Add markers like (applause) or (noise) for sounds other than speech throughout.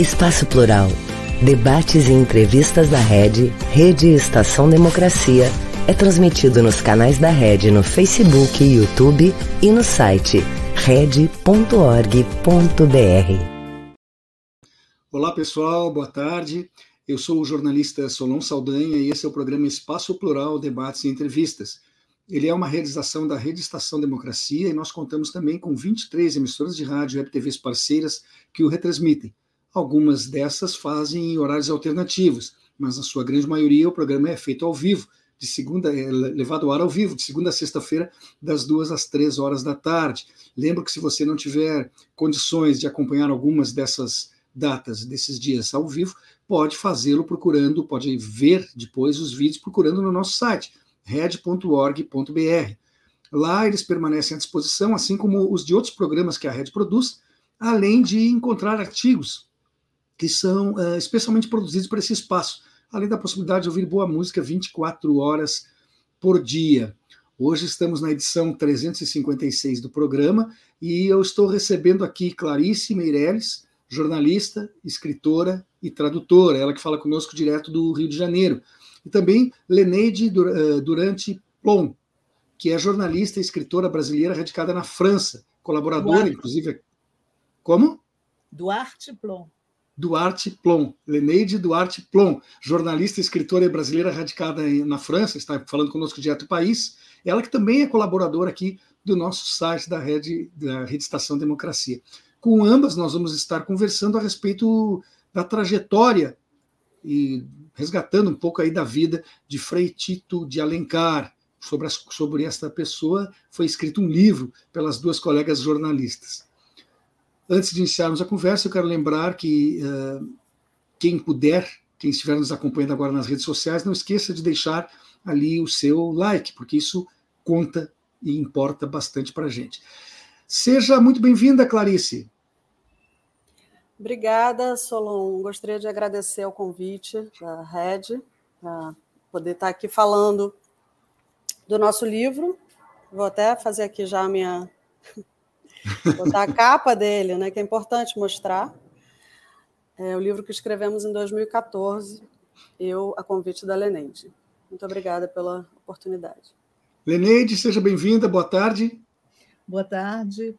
Espaço Plural. Debates e entrevistas da Rede, Rede Estação Democracia, é transmitido nos canais da Rede no Facebook YouTube e no site rede.org.br. Olá pessoal, boa tarde. Eu sou o jornalista Solon Saldanha e esse é o programa Espaço Plural, Debates e Entrevistas. Ele é uma realização da Rede Estação Democracia e nós contamos também com 23 emissoras de rádio e TVs parceiras que o retransmitem. Algumas dessas fazem em horários alternativos, mas na sua grande maioria o programa é feito ao vivo, de segunda, é levado ao ar ao vivo, de segunda a sexta-feira, das duas às três horas da tarde. Lembro que se você não tiver condições de acompanhar algumas dessas datas, desses dias ao vivo, pode fazê-lo procurando, pode ver depois os vídeos procurando no nosso site, red.org.br. Lá eles permanecem à disposição, assim como os de outros programas que a Red produz, além de encontrar artigos que são uh, especialmente produzidos para esse espaço, além da possibilidade de ouvir boa música 24 horas por dia. Hoje estamos na edição 356 do programa e eu estou recebendo aqui Clarice Meireles, jornalista, escritora e tradutora, ela que fala conosco direto do Rio de Janeiro. E também Leneide eh, Durante Plon, que é jornalista e escritora brasileira radicada na França, colaboradora, Duarte. inclusive. Como? Duarte Plon. Duarte Plon, Leneide Duarte Plon, jornalista e escritora brasileira radicada na França, está falando conosco direto do país. Ela que também é colaboradora aqui do nosso site da Rede, da Rede Estação Democracia. Com ambas, nós vamos estar conversando a respeito da trajetória e resgatando um pouco aí da vida de Frei Tito de Alencar. Sobre, as, sobre esta pessoa foi escrito um livro pelas duas colegas jornalistas. Antes de iniciarmos a conversa, eu quero lembrar que uh, quem puder, quem estiver nos acompanhando agora nas redes sociais, não esqueça de deixar ali o seu like, porque isso conta e importa bastante para a gente. Seja muito bem-vinda, Clarice. Obrigada, Solon. Gostaria de agradecer o convite da Red, para poder estar aqui falando do nosso livro. Vou até fazer aqui já a minha botar a capa dele, né, que é importante mostrar. É o livro que escrevemos em 2014, eu, a convite da Leneide. Muito obrigada pela oportunidade. Leneide, seja bem-vinda, boa tarde. Boa tarde,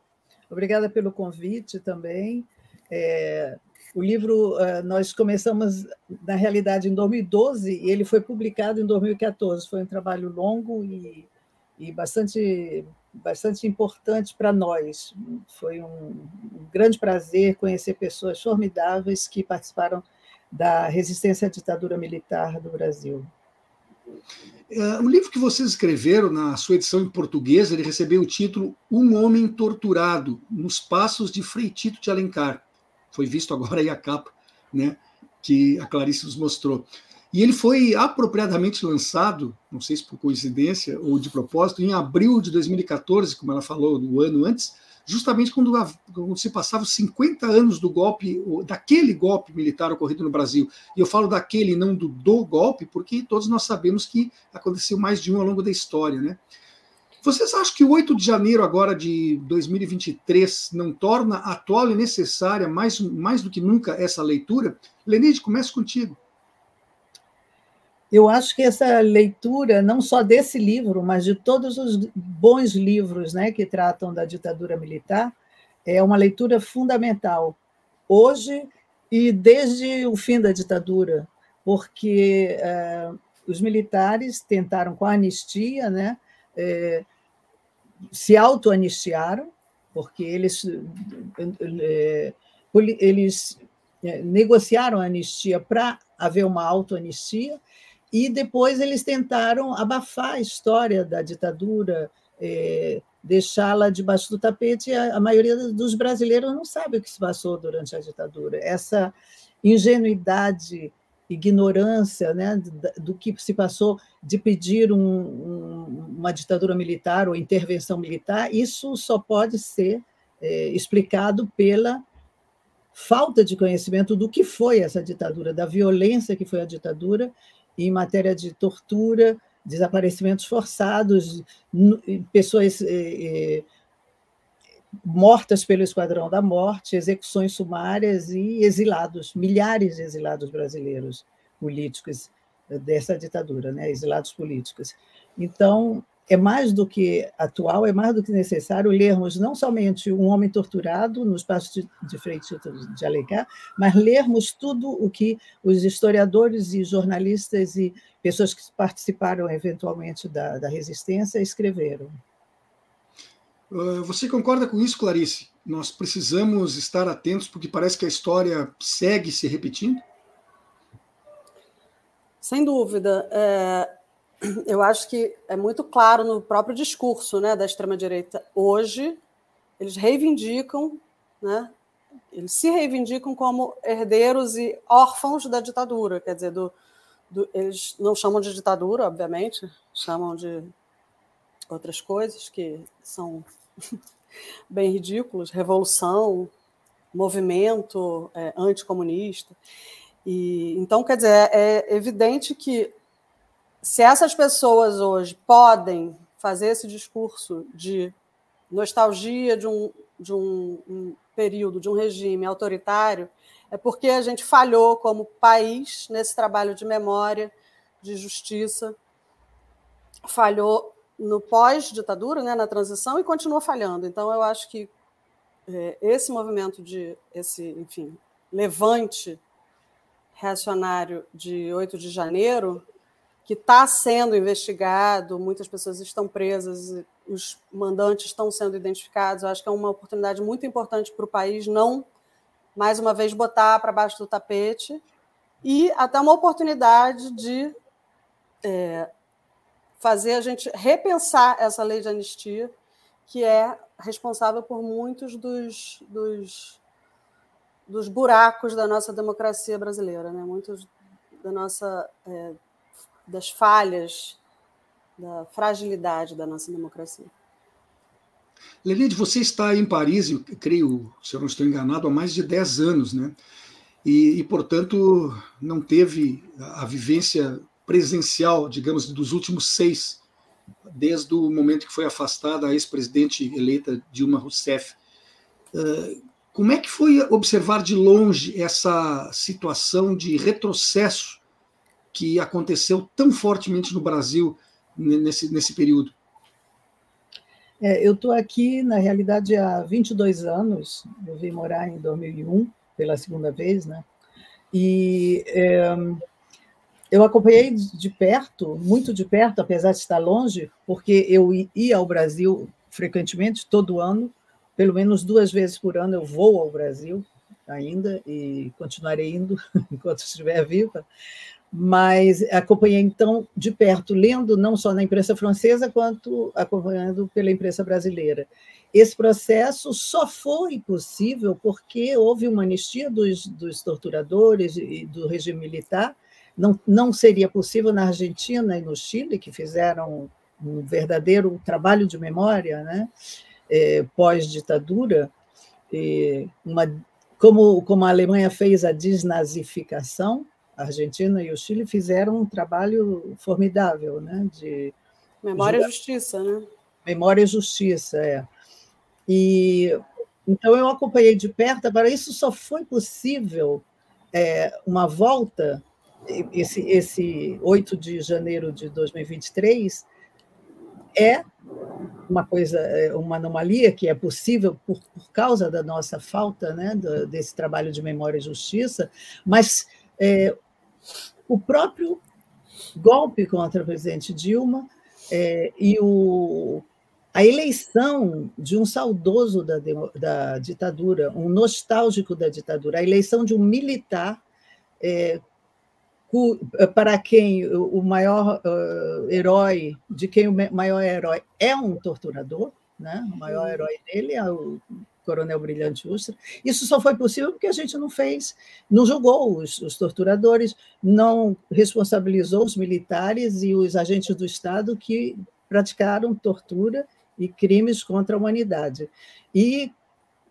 obrigada pelo convite também. É, o livro é, nós começamos, na realidade, em 2012 e ele foi publicado em 2014. Foi um trabalho longo e, e bastante bastante importante para nós. Foi um, grande prazer conhecer pessoas formidáveis que participaram da resistência à ditadura militar do Brasil. É, o livro que vocês escreveram, na sua edição em português, ele recebeu o título Um Homem Torturado, nos Passos de Frei Tito de Alencar. Foi visto agora aí a capa, né, que a Clarice nos mostrou. E ele foi apropriadamente lançado, não sei se por coincidência ou de propósito, em abril de 2014, como ela falou, no ano antes, justamente quando, quando se passavam 50 anos do golpe, daquele golpe militar ocorrido no Brasil. E eu falo daquele, não do, do golpe, porque todos nós sabemos que aconteceu mais de um ao longo da história, né? Vocês acham que o 8 de janeiro agora de 2023 não torna atual e necessária mais, mais do que nunca essa leitura? Lenide, começa contigo eu acho que essa leitura, não só desse livro, mas de todos os bons livros né, que tratam da ditadura militar, é uma leitura fundamental, hoje e desde o fim da ditadura, porque é, os militares tentaram, com a anistia, né, é, se auto-anistiaram, porque eles, é, eles negociaram a anistia para haver uma auto-anistia, e depois eles tentaram abafar a história da ditadura, é, deixá-la debaixo do tapete. A, a maioria dos brasileiros não sabe o que se passou durante a ditadura. Essa ingenuidade, ignorância né, do, que se passou de pedir um, um, uma ditadura militar ou intervenção militar, isso só pode ser é, explicado pela falta de conhecimento do que foi essa ditadura, da violência que foi a ditadura em matéria de tortura, desaparecimentos forçados, pessoas eh, eh, mortas pelo Esquadrão da Morte, execuções sumárias e exilados, milhares de exilados brasileiros políticos dessa ditadura, né? exilados políticos. Então, é mais do que atual, é mais do que necessário lermos não somente Um Homem Torturado no espaço de, de Freitito de Alencar, mas lermos tudo o que os historiadores e jornalistas e pessoas que participaram eventualmente da, da resistência escreveram. Ah, você concorda com isso, Clarice? Nós precisamos estar atentos porque parece que a história segue se repetindo? Sem dúvida. É, eu acho que é muito claro no próprio discurso né, da extrema-direita. Hoje, eles reivindicam, né, eles se reivindicam como herdeiros e órfãos da ditadura, quer dizer, do, do, eles não chamam de ditadura, obviamente, chamam de outras coisas que são (laughs) bem ridículos, revolução, movimento é, anticomunista. E, então, quer dizer, é evidente que se essas pessoas hoje podem fazer esse discurso de nostalgia de um, de um, um período, de um regime autoritário, é porque a gente falhou como país nesse trabalho de memória, de justiça, falhou no pós-ditadura, né, na transição, e continua falhando. Então, eu acho que é, esse movimento de, esse, enfim, levante reacionário de 8 de janeiro, que está sendo investigado, muitas pessoas estão presas, os mandantes estão sendo identificados. Eu acho que é uma oportunidade muito importante para o país não, mais uma vez, botar para baixo do tapete e até uma oportunidade de é, fazer a gente repensar essa lei de anistia, que é responsável por muitos dos, dos, dos buracos da nossa democracia brasileira, né? muitos da nossa é, das falhas, da fragilidade da nossa democracia. Lenide, você está em Paris, eu creio, se eu não estou enganado, há mais de 10 anos, né? E, e, portanto, não teve a vivência presencial, digamos, dos últimos seis, desde o momento que foi afastada a ex-presidente eleita Dilma Rousseff. Uh, como é que foi observar de longe essa situação de retrocesso que aconteceu tão fortemente no Brasil nesse, nesse período? É, eu estou aqui, na realidade, há 22 anos. Eu vim morar em 2001, pela segunda vez, né? E é, eu acompanhei de perto, muito de perto, apesar de estar longe, porque eu ia ao Brasil frequentemente, todo ano, pelo menos duas vezes por ano eu vou ao Brasil ainda e continuarei indo (laughs) enquanto estiver viva mas acompanhei então de perto, lendo não só na imprensa francesa, quanto acompanhando pela imprensa brasileira. Esse processo só foi possível porque houve uma anistia dos, dos torturadores e do regime militar. Não, não seria possível na Argentina e no Chile, que fizeram um verdadeiro trabalho de memória né? É, pós-ditadura, uma, como, como a Alemanha fez a desnazificação, a Argentina e o Chile fizeram um trabalho formidável, né? De memória e justiça, né? Memória e justiça, é. E então eu acompanhei de perto. Agora isso só foi possível é, uma volta esse esse 8 de janeiro de 2023 é uma coisa, é, uma anomalia que é possível por, por causa da nossa falta né, desse trabalho de memória e justiça, mas é, o próprio golpe contra o presidente Dilma é, e o, a eleição de um saudoso da, da, ditadura, um nostálgico da ditadura, a eleição de um militar é, para quem o maior uh, herói, de quem o maior herói é um torturador, né? o maior herói dele é o Coronel Brilhante Ustra. Isso só foi possível porque a gente não fez, não julgou os, os, torturadores, não responsabilizou os militares e os agentes do Estado que praticaram tortura e crimes contra a humanidade. E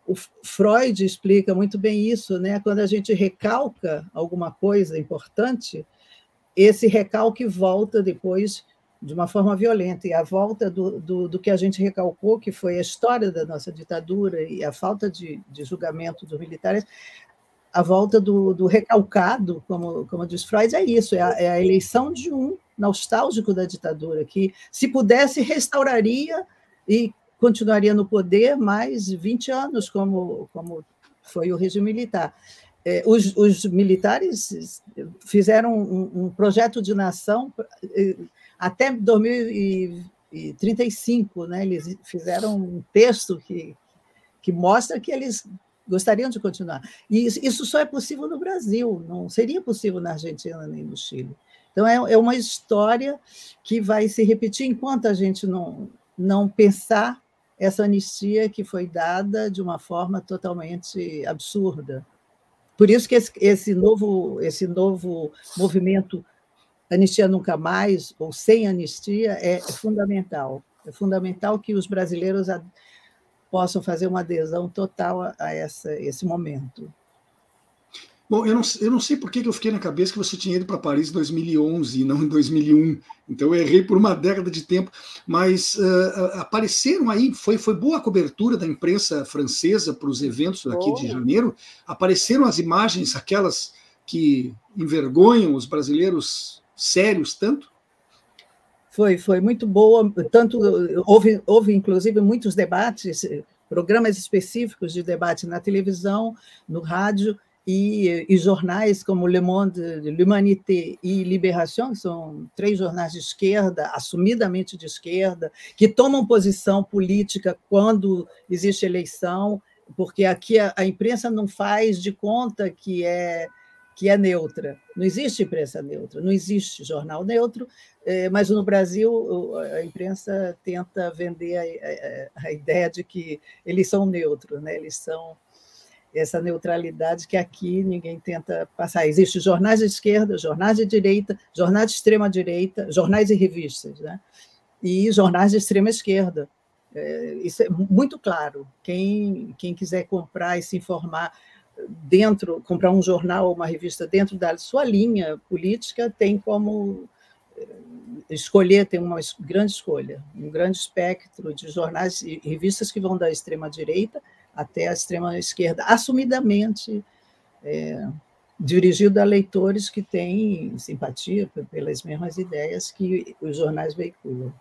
o Freud explica muito bem isso, né? Quando a gente recalca alguma coisa importante, esse recalque volta depois de uma forma violenta. E a volta do, do, do, que a gente recalcou, que foi a história da nossa ditadura e a falta de, de julgamento dos militares, a volta do, do recalcado, como, como diz Freud, é isso, é a, é a, eleição de um nostálgico da ditadura, que, se pudesse, restauraria e continuaria no poder mais 20 anos, como, como foi o regime militar. É, os, os, militares fizeram um, um, projeto de nação é, até 2035, né? eles fizeram um texto que, que mostra que eles gostariam de continuar. E isso só é possível no Brasil, não seria possível na Argentina nem no Chile. Então, é, é uma história que vai se repetir enquanto a gente não, não pensar essa anistia que foi dada de uma forma totalmente absurda. Por isso que esse, esse novo, esse novo movimento Anistia Nunca Mais, ou Sem Anistia, é fundamental. É fundamental que os brasileiros possam fazer uma adesão total a, a essa, esse momento. Bom, eu não, eu não sei por que eu fiquei na cabeça que você tinha ido para Paris em 2011 e não em 2001. Então eu errei por uma década de tempo. Mas uh, apareceram aí, foi, foi boa a cobertura da imprensa francesa para os eventos aqui de janeiro. Apareceram as imagens, aquelas que envergonham os brasileiros sérios tanto? Foi, foi muito boa. Tanto houve, houve inclusive muitos debates, programas específicos de debate na televisão, no rádio e, e jornais como Le Monde, L'Humanité e Libération, que são três jornais de esquerda, assumidamente de esquerda, que tomam posição política quando existe eleição, porque aqui a, a imprensa não faz de conta que é que é neutra. Não existe imprensa neutra, não existe jornal neutro, é, mas no Brasil a imprensa tenta vender a, a, a ideia de que eles são neutros, né? eles são essa neutralidade que aqui ninguém tenta passar. Existem jornais de esquerda, jornais de direita, jornais de extrema direita, jornais e revistas, né? e jornais de extrema esquerda. É, isso é muito claro. Quem, quem quiser comprar e se informar dentro, comprar um jornal ou uma revista dentro da sua linha política, tem como eh, escolher, tem uma grande escolha, um grande espectro de jornais e revistas que vão da extrema-direita até a extrema-esquerda, assumidamente é, dirigido a leitores que têm simpatia pelas mesmas ideias que os jornais veiculam.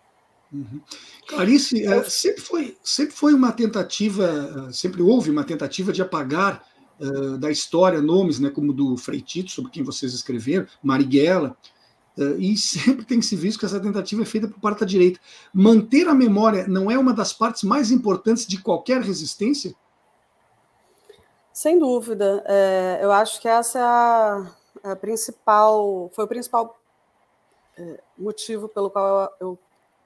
Uhum. Clarice, é, sempre, foi, sempre foi uma tentativa, sempre houve uma tentativa de apagar uh, da história nomes, né, como do Freitito, sobre quem vocês escreveram, Marighella, uh, e sempre tem se visto que essa tentativa é feita por parte da direita. Manter a memória não é uma das partes mais importantes de qualquer resistência? Sem dúvida. É, eu acho que essa é a, a principal, foi o principal é, motivo pelo qual eu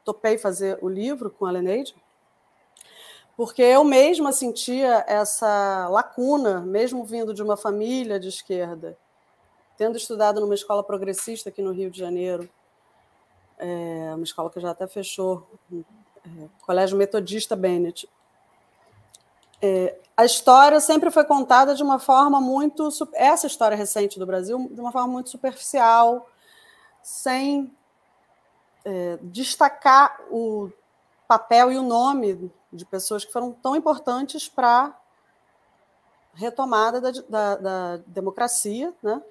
topei fazer o livro com a Leneide, porque eu mesma sentia essa lacuna, mesmo vindo de uma família de esquerda, tendo estudado numa escola progressista aqui no Rio de Janeiro, é, uma escola que já até fechou, é, Colégio Metodista Bennett. É, a história sempre foi contada de uma forma muito. Essa história recente do Brasil, de uma forma muito superficial, sem é, destacar o papel e o nome de pessoas que foram tão importantes para a retomada da, da, da, democracia, né?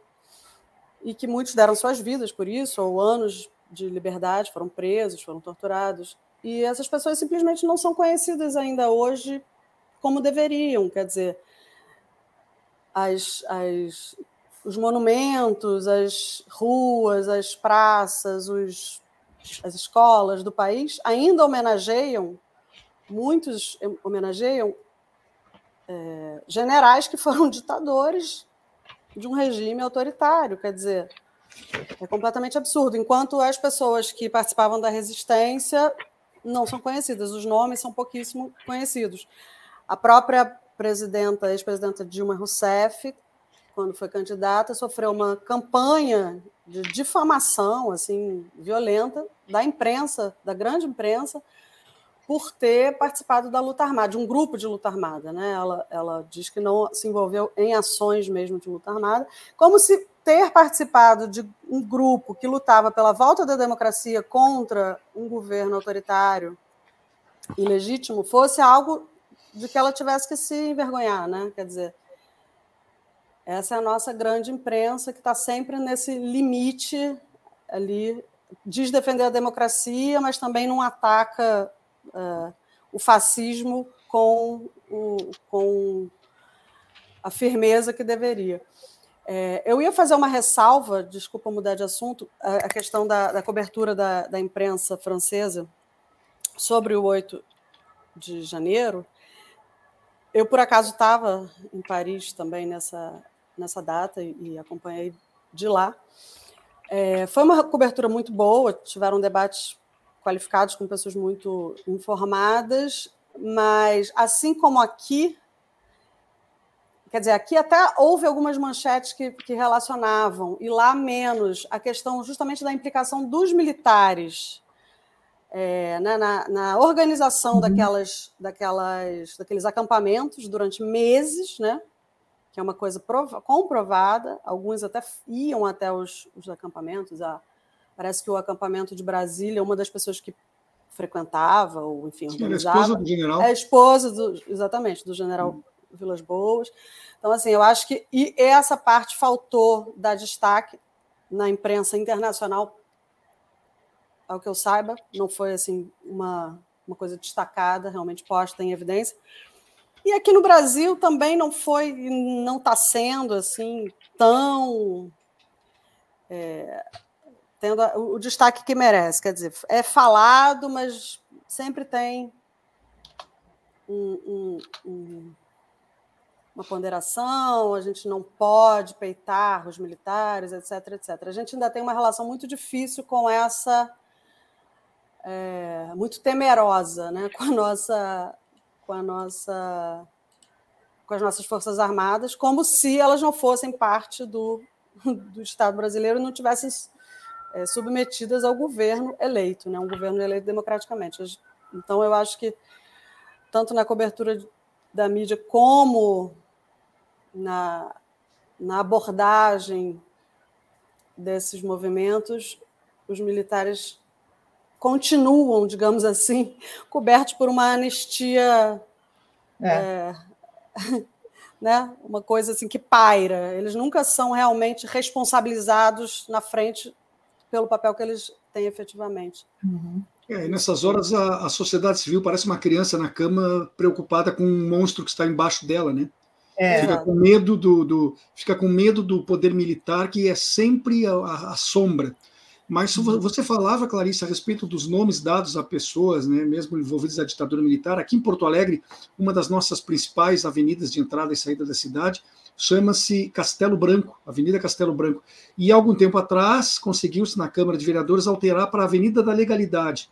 e que muitos deram suas vidas por isso, ou anos de liberdade, foram presos, foram torturados. E essas pessoas simplesmente não são conhecidas ainda hoje como deveriam. Quer dizer, as, as, os monumentos, as ruas, as praças, os, as escolas do país ainda homenageiam muitos homenageiam é, generais que foram (laughs) ditadores de um regime autoritário. Quer dizer, é completamente absurdo. Enquanto as pessoas que participavam da resistência não são conhecidas, os nomes são pouquíssimo conhecidos. A própria presidenta, ex-presidenta Dilma Rousseff, quando foi candidata, sofreu uma campanha de difamação assim violenta da imprensa, da grande imprensa, por ter participado da luta armada, de um grupo de luta armada. Né? Ela, ela diz que não se envolveu em ações mesmo de luta armada, como se ter participado de um grupo que lutava pela volta da democracia contra um governo autoritário ilegítimo fosse algo de que ela tivesse que se envergonhar, né? Quer dizer, essa é a nossa grande imprensa que está sempre nesse limite ali, diz defender a democracia, mas também não ataca uh, o fascismo com, o, com a firmeza que deveria. É, eu ia fazer uma ressalva, desculpa mudar de assunto, a, a questão da, da cobertura da, da, imprensa francesa sobre o 8 de janeiro. Eu, por acaso, estava em Paris também nessa, nessa data e, e acompanhei de lá. É, foi uma cobertura muito boa, tiveram debates qualificados com pessoas muito informadas, mas assim como aqui, Quer dizer, aqui até houve algumas manchetes que, que relacionavam, e lá menos, a questão justamente da implicação dos militares é, né, na, na, organização uhum. daquelas, daquelas, daqueles acampamentos durante meses, né, que é uma coisa prova, comprovada. Alguns até iam até os, os acampamentos. A, parece que o acampamento de Brasília, uma das pessoas que frequentava, ou enfim, Sim, organizava. É a esposa do general. É a esposa, do, exatamente, do general uhum. Vilas Boas. Então, assim, eu acho que e essa parte faltou dar destaque na imprensa internacional, ao que eu saiba, não foi assim uma, uma coisa destacada, realmente posta em evidência. E aqui no Brasil também não foi, não está sendo assim tão é, tendo o destaque que merece. Quer dizer, é falado, mas sempre tem um, um, um uma ponderação, a gente não pode peitar os militares, etc, etc. A gente ainda tem uma relação muito difícil com essa, é, muito temerosa, né, com a nossa, com a nossa, com as nossas forças armadas, como se elas não fossem parte do, do Estado brasileiro e não tivessem é, submetidas ao governo eleito, né, um governo eleito democraticamente. Então, eu acho que tanto na cobertura da mídia como na, na abordagem desses movimentos, os militares continuam, digamos assim, (laughs) cobertos por uma anistia, é. É, (laughs) né? uma coisa assim que paira. Eles nunca são realmente responsabilizados na frente pelo papel que eles têm efetivamente. Uhum. É, e nessas horas a, a sociedade civil parece uma criança na cama preocupada com um monstro que está embaixo dela, né? É. Fica com medo do, do, fica com medo do poder militar, que é sempre a, a, a sombra. Mas você falava, Clarice, a respeito dos nomes dados a pessoas, né, mesmo envolvidas na ditadura militar. Aqui em Porto Alegre, uma das nossas principais avenidas de entrada e saída da cidade chama-se Castelo Branco, Avenida Castelo Branco. E algum tempo atrás conseguiu-se na Câmara de Vereadores alterar para a Avenida da Legalidade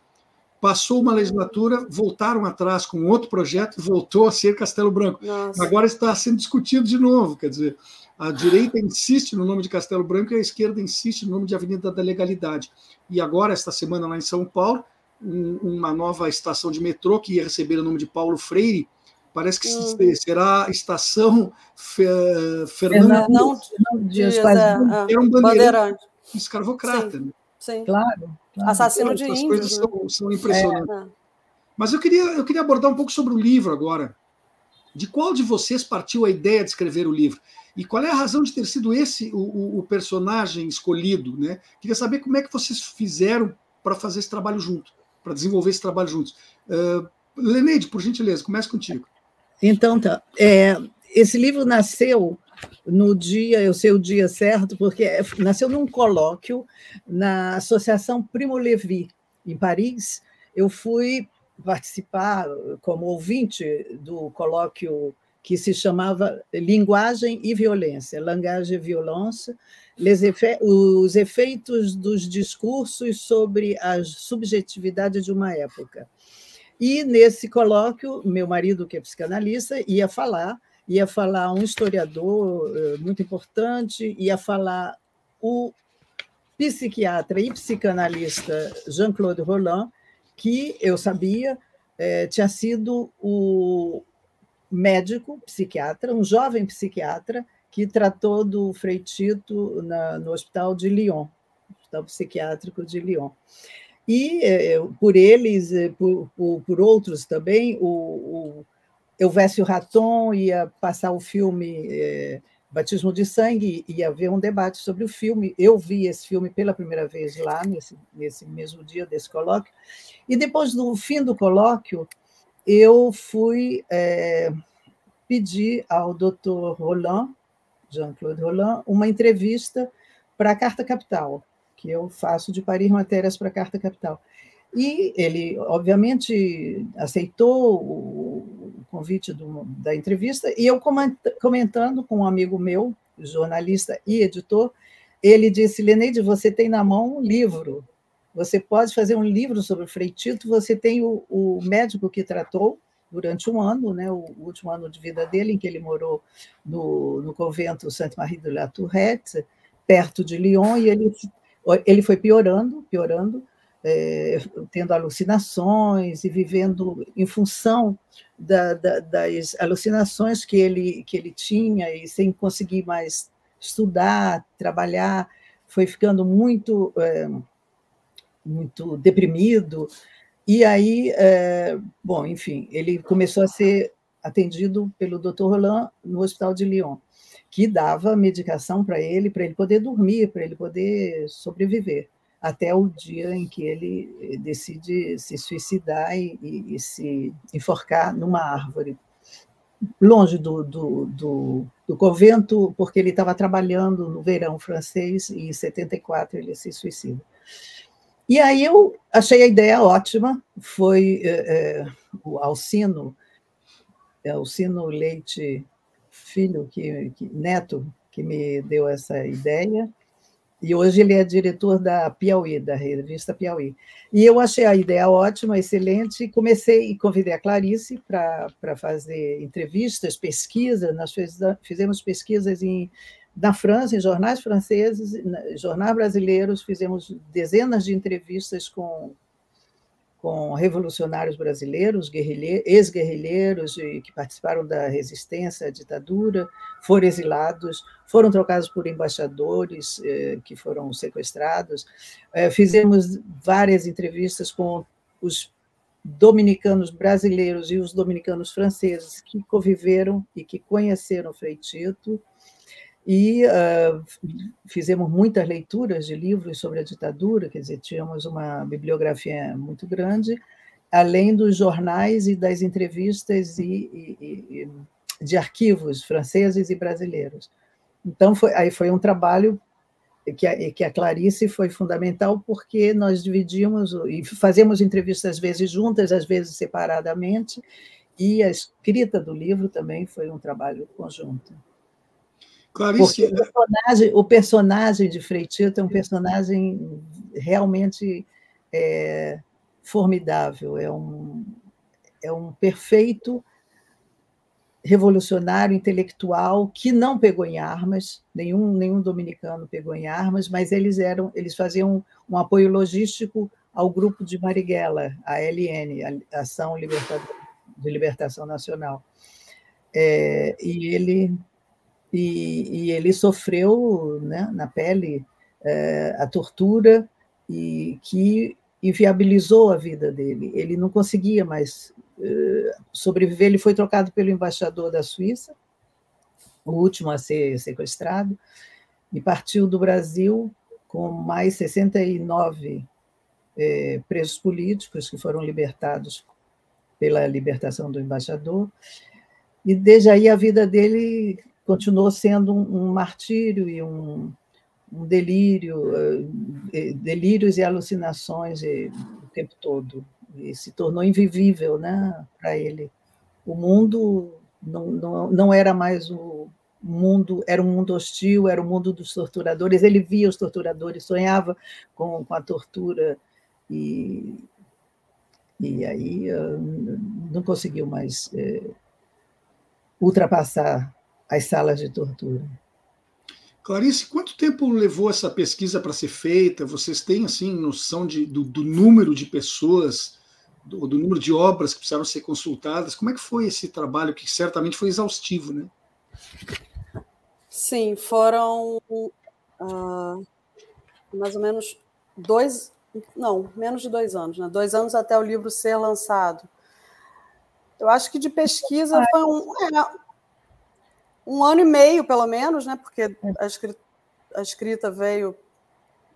passou uma legislatura, voltaram atrás com outro projeto e voltou a ser Castelo Branco. Nossa. Agora está sendo discutido de novo, quer dizer, a direita insiste no nome de Castelo Branco e a esquerda insiste no nome de Avenida da Legalidade. E agora, esta semana, lá em São Paulo, um, uma nova estação de metrô que ia receber o nome de Paulo Freire, parece que uhum. será a estação Fe, Fernando não, não, Dias, é, é, um bandeirante, escravocrata. Sim, né? sim. Claro. Assassino de índios. coisas né? são, são impressionantes. É. Mas eu queria, eu queria abordar um pouco sobre o livro agora. De qual de vocês partiu a ideia de escrever o livro? E qual é a razão de ter sido esse o, o, o personagem escolhido? Né? Queria saber como é que vocês fizeram para fazer esse trabalho junto, para desenvolver esse trabalho juntos. Uh, Leneide, por gentileza, comece contigo. Então, tá. É, esse livro nasceu no dia, eu sei o dia certo, porque nasceu num colóquio na Associação Primo Levi, em Paris. Eu fui participar como ouvinte do colóquio que se chamava Linguagem e Violência, Langage et Violence, os efeitos dos discursos sobre a subjetividade de uma época. E nesse colóquio, meu marido, que é psicanalista, ia falar ia falar um historiador eh, muito importante, ia falar o psiquiatra e psicanalista Jean-Claude Roland, que eu sabia é, tinha sido o médico psiquiatra, um jovem psiquiatra, que tratou do Frei Tito na, no Hospital de Lyon, Hospital Psiquiátrico de Lyon. E é, por eles, é, por, por, por, outros também, o, o Elvésio Raton ia passar o filme é, Batismo de Sangue, ia haver um debate sobre o filme. Eu vi esse filme pela primeira vez lá, nesse, nesse mesmo dia desse colóquio. E depois do fim do colóquio, eu fui é, pedir ao doutor Roland, Jean-Claude Roland, uma entrevista para a Carta Capital que eu faço de parir matérias para a Carta Capital. E ele, obviamente, aceitou o convite do, da entrevista, e eu comentando com um amigo meu, jornalista e editor, ele disse: Leneide, você tem na mão um livro, você pode fazer um livro sobre o Frei Tito, você tem o, o médico que tratou durante um ano, né, o último ano de vida dele, em que ele morou no, no convento Sainte-Marie de la Tourette, perto de Lyon, e ele ele foi piorando, piorando, é, tendo alucinações e vivendo em função da, da, das alucinações que ele, que ele tinha e sem conseguir mais estudar, trabalhar, foi ficando muito, é, muito deprimido. E aí, é, bom, enfim, ele começou a ser atendido pelo Dr. Roland no Hospital de Lyon que dava medicação para ele, para ele poder dormir, para ele poder sobreviver, até o dia em que ele decide se suicidar e, e, e se enforcar numa árvore, longe do, do, do, do convento, porque ele estava trabalhando no verão francês e em 74 ele se suicida. E aí eu achei a ideia ótima, foi é, é, o Alcino, é, Alcino Leite filho, que, que, neto, que me deu essa ideia, e hoje ele é diretor da Piauí, da revista Piauí. E eu achei a ideia ótima, excelente, e comecei e convidei a Clarice para fazer entrevistas, pesquisas. Nós fez, fizemos pesquisas em, na França, em jornais franceses, jornais brasileiros, fizemos dezenas de entrevistas com com revolucionários brasileiros, ex-guerrilheiros que participaram da resistência à ditadura, foram exilados, foram trocados por embaixadores eh, que foram sequestrados. Eh, fizemos várias entrevistas com os dominicanos brasileiros e os dominicanos franceses que conviveram e que conheceram Frei Tito, e uh, fizemos muitas leituras de livros sobre a ditadura, quer dizer, tínhamos uma bibliografia muito grande, além dos jornais e das entrevistas e, e, e de arquivos franceses e brasileiros. Então, foi, aí foi um trabalho que a, que a Clarice foi fundamental, porque nós dividimos e fazemos entrevistas às vezes juntas, às vezes separadamente, e a escrita do livro também foi um trabalho conjunto. Clarice... Porque o personagem, o personagem de Freitito é um personagem realmente é, formidável, é um, é um perfeito revolucionário intelectual que não pegou em armas, nenhum, nenhum dominicano pegou em armas, mas eles eram eles faziam um apoio logístico ao grupo de Marighella, a LN, a Ação de Libertação Nacional. É, e ele e, e ele sofreu né, na pele é, a tortura e que inviabilizou a vida dele. Ele não conseguia mais é, sobreviver. Ele foi trocado pelo embaixador da Suíça, o último a ser sequestrado, e partiu do Brasil com mais 69 é, presos políticos que foram libertados pela libertação do embaixador. E desde aí a vida dele continuou sendo um, um martírio e um, um delírio, uh, delírios e alucinações e, o tempo todo. E se tornou invivível né, para ele. O mundo não, não, não era mais o mundo, era um mundo hostil, era o mundo dos torturadores. Ele via os torturadores, sonhava com, com a tortura e, e aí uh, não conseguiu mais uh, ultrapassar as salas de tortura. Clarice, quanto tempo levou essa pesquisa para ser feita? Vocês têm assim noção de, do, do número de pessoas, do, do, número de obras que precisaram ser consultadas? Como é que foi esse trabalho que certamente foi exaustivo, né? Sim, foram uh, mais ou menos dois, não, menos de dois anos, né? Dois anos até o livro ser lançado. Eu acho que de pesquisa foi um, é, um ano e meio, pelo menos, né? Porque a escrita, a escrita veio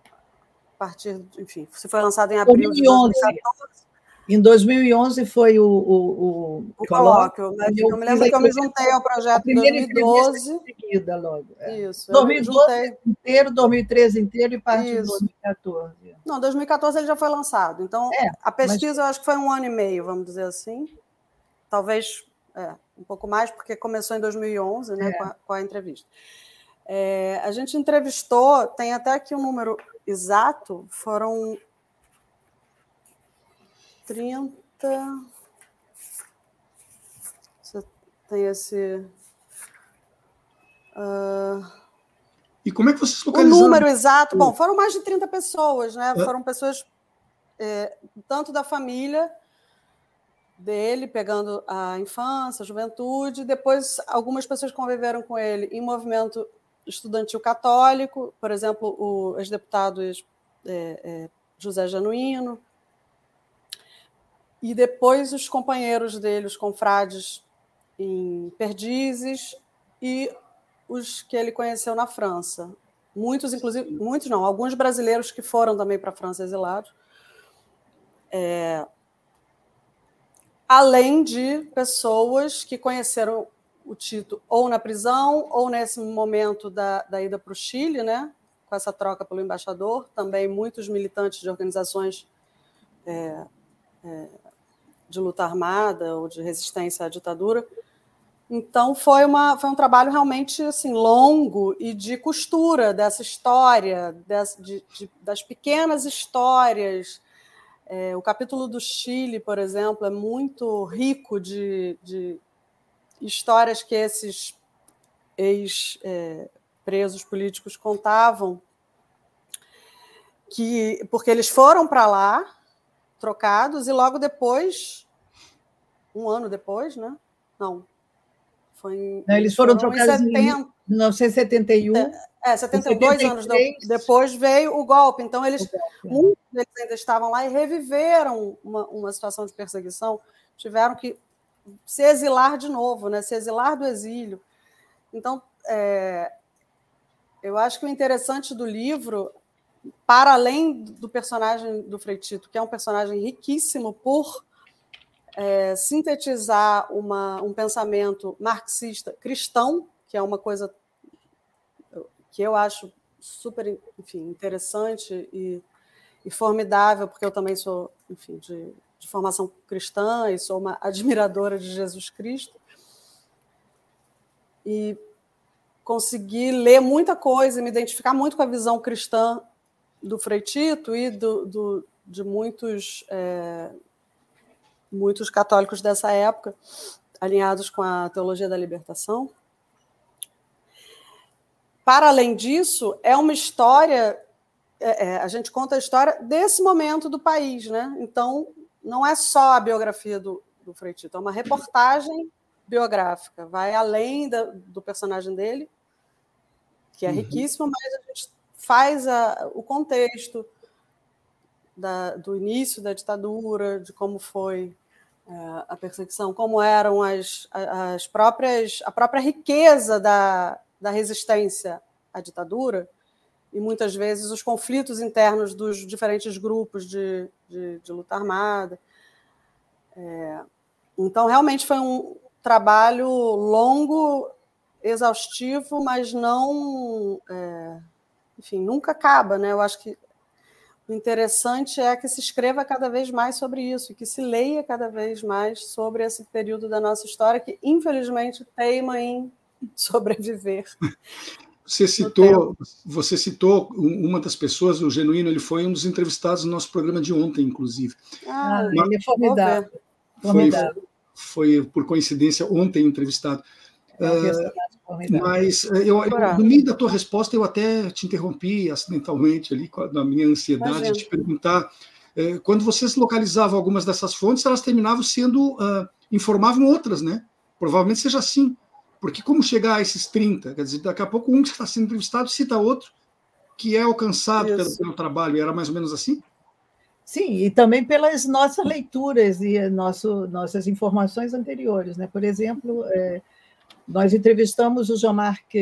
a partir, enfim, se foi lançado em abril 2011. de 2014. Em 2011 foi o, o, o, o colóquio, mas eu, eu me lembro que eu me juntei ao projeto em 2012. Seguida, logo. É. Isso. 2012 inteiro, 2013 inteiro e parte Isso. de 2014. Não, 2014 ele já foi lançado. Então, é, a pesquisa mas... eu acho que foi um ano e meio, vamos dizer assim. Talvez é, um pouco mais, porque começou em 2011, né, é. com, a, com, a, entrevista. É, a gente entrevistou, tem até aqui um número exato, foram 30. Você tem esse. Uh... E como é que vocês localizaram? O número exato, bom, foram mais de 30 pessoas, né? Foram pessoas é, tanto da família dele, pegando a infância, a juventude, depois algumas pessoas conviveram com ele em movimento estudantil católico, por exemplo, o ex-deputado é, é, José Januíno, e depois os companheiros dele, os confrades em Perdizes e os que ele conheceu na França. Muitos, inclusive, muitos não, alguns brasileiros que foram também para a França exilados. É, além de pessoas que conheceram o Tito ou na prisão ou nesse momento da, da ida para o Chile, né, com essa troca pelo embaixador, também muitos militantes de organizações é, é, de luta armada ou de resistência à ditadura. Então foi, uma, foi um trabalho realmente assim longo e de costura dessa história, das, de, de, das pequenas histórias. É, o capítulo do Chile, por exemplo, é muito rico de, de histórias que esses ex-presos é, políticos contavam, que porque eles foram para lá trocados, e logo depois, um ano depois, né? Não. Foi em, Não, eles foram, foram trocados em, 70, em 1971. É, 72 anos depois veio o golpe. Então, eles, golpe, é. muitos deles ainda estavam lá e reviveram uma, uma situação de perseguição, tiveram que se exilar de novo, né? se exilar do exílio. Então, é, eu acho que o interessante do livro para além do personagem do Freitito, que é um personagem riquíssimo por é, sintetizar uma, um pensamento marxista cristão, que é uma coisa que eu acho super enfim, interessante e, e formidável, porque eu também sou enfim, de, de formação cristã e sou uma admiradora de Jesus Cristo. E consegui ler muita coisa e me identificar muito com a visão cristã do Freitito e do, do, de muitos, é, muitos católicos dessa época, alinhados com a teologia da libertação. Para além disso, é uma história, é, é, a gente conta a história desse momento do país, né? Então, não é só a biografia do, do Freitito, é uma reportagem biográfica, vai além da, do personagem dele, que é uhum. riquíssimo, mas a gente faz a, o contexto da, do início da ditadura, de como foi é, a perseguição, como eram as, as próprias a própria riqueza da, da resistência à ditadura e muitas vezes os conflitos internos dos diferentes grupos de, de, de luta armada. É, então, realmente foi um trabalho longo, exaustivo, mas não é, enfim, nunca acaba, né? Eu acho que o interessante é que se escreva cada vez mais sobre isso, que se leia cada vez mais sobre esse período da nossa história que, infelizmente, teima em (laughs) sobreviver. Você citou, você citou uma das pessoas, o Genuíno, ele foi um dos entrevistados no nosso programa de ontem, inclusive. Ah, Mas, ele é formidável. Foi, foi, por coincidência, ontem entrevistado. É mas eh, eu, eu, no meio da tua resposta, eu até te interrompi acidentalmente ali, na minha ansiedade Imagina. de te perguntar. Eh, quando vocês localizavam algumas dessas fontes, elas terminavam sendo. Uh, informavam outras, né? Provavelmente seja assim. Porque como chegar a esses 30? Quer dizer, daqui a pouco um que está sendo entrevistado cita outro que é alcançado pelo, pelo, trabalho. Era mais ou menos assim? Sim, e também pelas nossas leituras e nosso, nossas informações anteriores. Né? Por exemplo, é, nós entrevistamos o Jean-Marc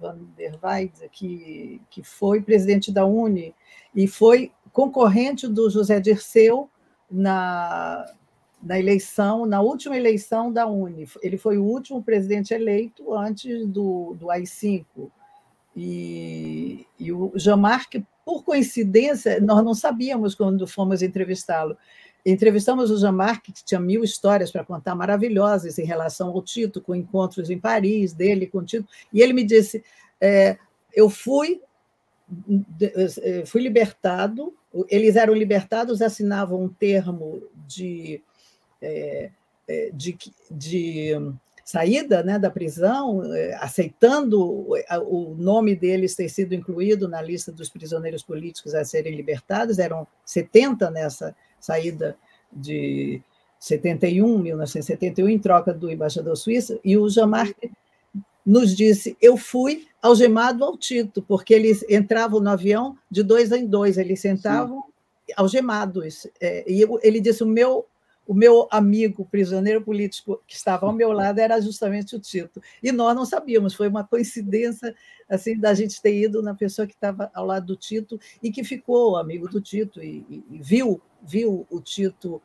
van der Weide, que, que foi presidente da Uni e foi concorrente do José Dirceu na, na eleição, na última eleição da Uni. Ele foi o último presidente eleito antes do, do AI-5. E, e o Jean-Marc, por coincidência, nós não sabíamos quando fomos entrevistá-lo. Entrevistamos o Jean-Marc, que tinha mil histórias para contar maravilhosas em relação ao Tito, com encontros em Paris dele com o Tito, e ele me disse: é, Eu fui, é, fui libertado, eles eram libertados, assinavam um termo de, é, é de, de saída né, da prisão, é, aceitando o nome deles ter sido incluído na lista dos prisioneiros políticos a serem libertados, eram 70 nessa saída de 71, 1971, em troca do embaixador suíço, e o Jean-Marc nos disse: Eu fui algemado ao Tito, porque eles entravam no avião de dois em dois, eles sentavam Sim. algemados. É, e ele disse: O meu o meu amigo prisioneiro político que estava ao meu lado era justamente o Tito. E nós não sabíamos, foi uma coincidência assim da gente ter ido na pessoa que estava ao lado do Tito e que ficou amigo do Tito e, e, e viu, viu o Tito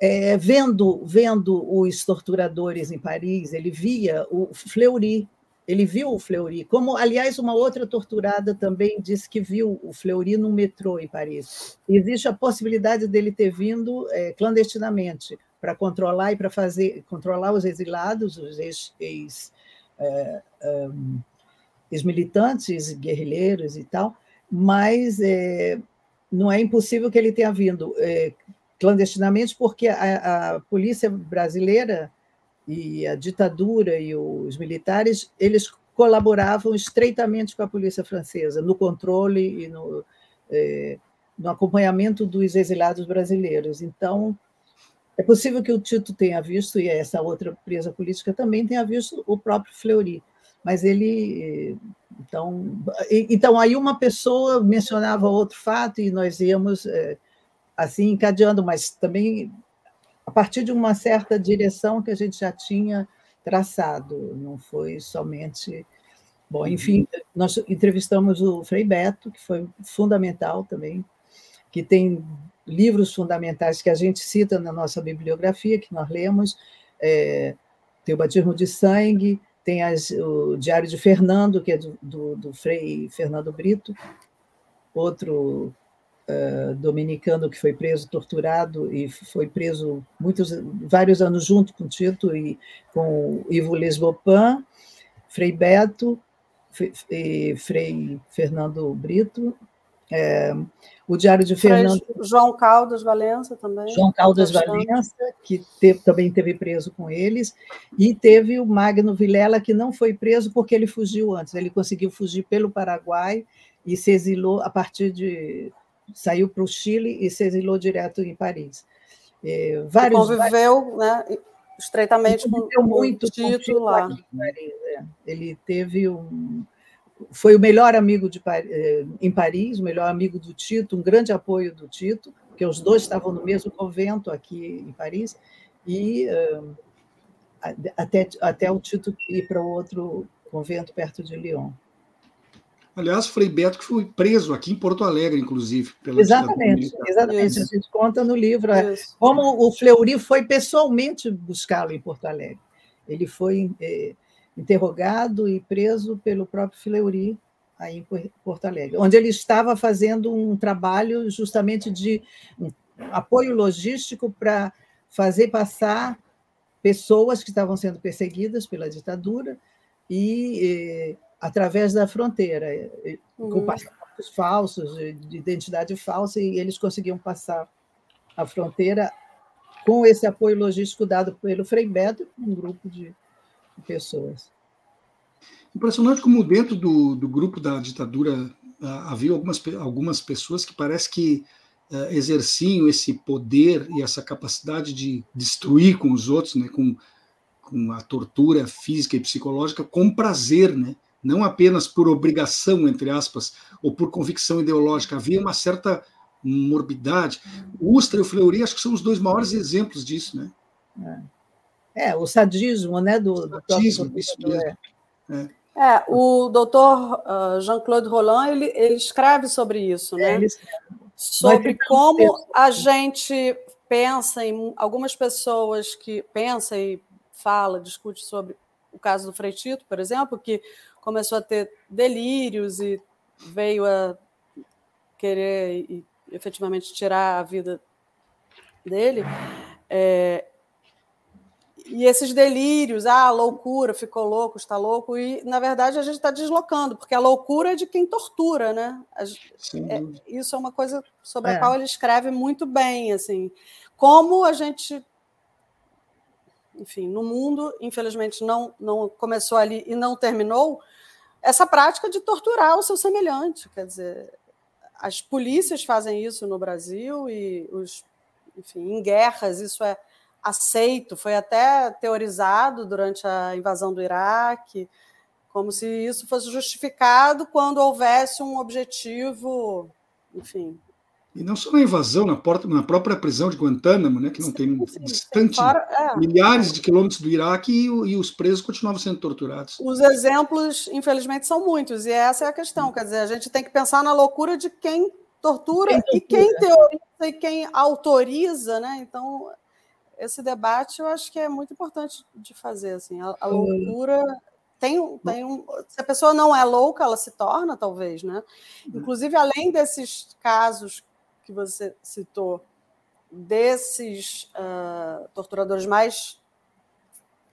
é, vendo, vendo os torturadores em Paris, ele via o Fleury, ele viu o Fleury, como, aliás, uma outra torturada também disse que viu o Fleury no metrô em Paris. Existe a possibilidade dele ter vindo é, clandestinamente para controlar e para fazer controlar os exilados, os ex, ex é, um, ex-militantes, guerrilheiros e tal, mas é, não é impossível que ele tenha vindo é, clandestinamente, porque a, a polícia brasileira e a ditadura e os militares, eles colaboravam estreitamente com a polícia francesa no controle e no, é, no acompanhamento dos exilados brasileiros. Então, é possível que o Tito tenha visto, e essa outra presa política também tenha visto o próprio Fleury, mas ele. Então, então aí uma pessoa mencionava outro fato e nós íamos é, assim encadeando, mas também a partir de uma certa direção que a gente já tinha traçado, não foi somente. Bom, uhum. enfim, nós entrevistamos o Frei Beto, que foi fundamental também, que tem livros fundamentais que a gente cita na nossa bibliografia, que nós lemos, é, tem o Batismo de Sangue, tem as, o Diário de Fernando, que é do, do, do Frei Fernando Brito, outro uh, dominicano que foi preso, torturado e foi preso muitos, vários anos junto com Tito e com Ivo Lesbopin, Frei Beto, e Frei Fernando Brito, é, o Diário de Fernando. João Caldas Valença também. João Caldas Valença, que teve, também teve preso com eles, e teve o Magno Vilela, que não foi preso porque ele fugiu antes. Ele conseguiu fugir pelo Paraguai e se exilou a partir de saiu para o Chile e se exilou direto em Paris. É, vários, conviveu vários, né, estreitamente com, com muito o Tito lá. Paris, é. Ele teve um, foi o melhor amigo de, é, em Paris, o melhor amigo do Tito, um grande apoio do Tito, porque os dois estavam no mesmo convento aqui em Paris, e uh, até, até o Tito ir para outro convento perto de Lyon. Aliás, Frei Beto que foi preso aqui em Porto Alegre, inclusive. exatamente, exatamente. Isso. A gente conta no livro é, como o Fleury foi pessoalmente buscá-lo em Porto Alegre. Ele foi é, interrogado e preso pelo próprio Fleury aí em Porto Alegre, onde ele estava fazendo um trabalho justamente de um apoio logístico para fazer passar pessoas que estavam sendo perseguidas pela ditadura e eh, através da fronteira, uhum. com passaportes falsos, de identidade falsa, e eles conseguiam passar a fronteira com esse apoio logístico dado pelo Frei Beto um grupo de pessoas. Impressionante como dentro do, do grupo da ditadura ah, havia algumas, algumas pessoas que parece que uh, exerciam esse poder e essa capacidade de destruir com os outros, né, com com a tortura física e psicológica com prazer, né? Não apenas por obrigação, entre aspas, ou por convicção ideológica. Havia uma certa morbidade. O Ustra e o Fleury acho que são os dois maiores exemplos disso. Né? É, é o sadismo né, do, do sadismo, isso mesmo. É. É. é. o doutor uh, Jean-Claude Roland ele, ele escreve sobre isso, né? É, sobre como a gente pensa em algumas pessoas que pensa e fala, discute sobre o caso do Freitito, por exemplo, que começou a ter delírios e veio a querer e, efetivamente tirar a vida dele. É, e esses delírios, ah, loucura, ficou louco, está louco, e na verdade a gente está deslocando, porque a loucura é de quem tortura, né? É, isso é uma coisa sobre é. a qual ele escreve muito bem, assim, como a gente, enfim, no mundo, infelizmente não não começou ali e não terminou essa prática de torturar o seu semelhante, quer dizer, as polícias fazem isso no Brasil e os, enfim, em guerras isso é aceito, foi até teorizado durante a invasão do Iraque, como se isso fosse justificado quando houvesse um objetivo, enfim. E não só na invasão, na, porta, na própria prisão de Guantánamo, né, que não sim, tem sim, distante, fora, é. milhares de quilômetros do Iraque e, e, os presos continuavam sendo torturados. Os exemplos, infelizmente, são muitos, e essa é a questão. Quer dizer, a gente tem que pensar na loucura de quem tortura, quem tortura. e quem teoriza e quem autoriza, né? Então, esse debate eu acho que é muito importante de fazer. Assim, a, a loucura tem, tem um. Se a pessoa não é louca, ela se torna, talvez, né? Inclusive, além desses casos que você citou, desses uh, torturadores mais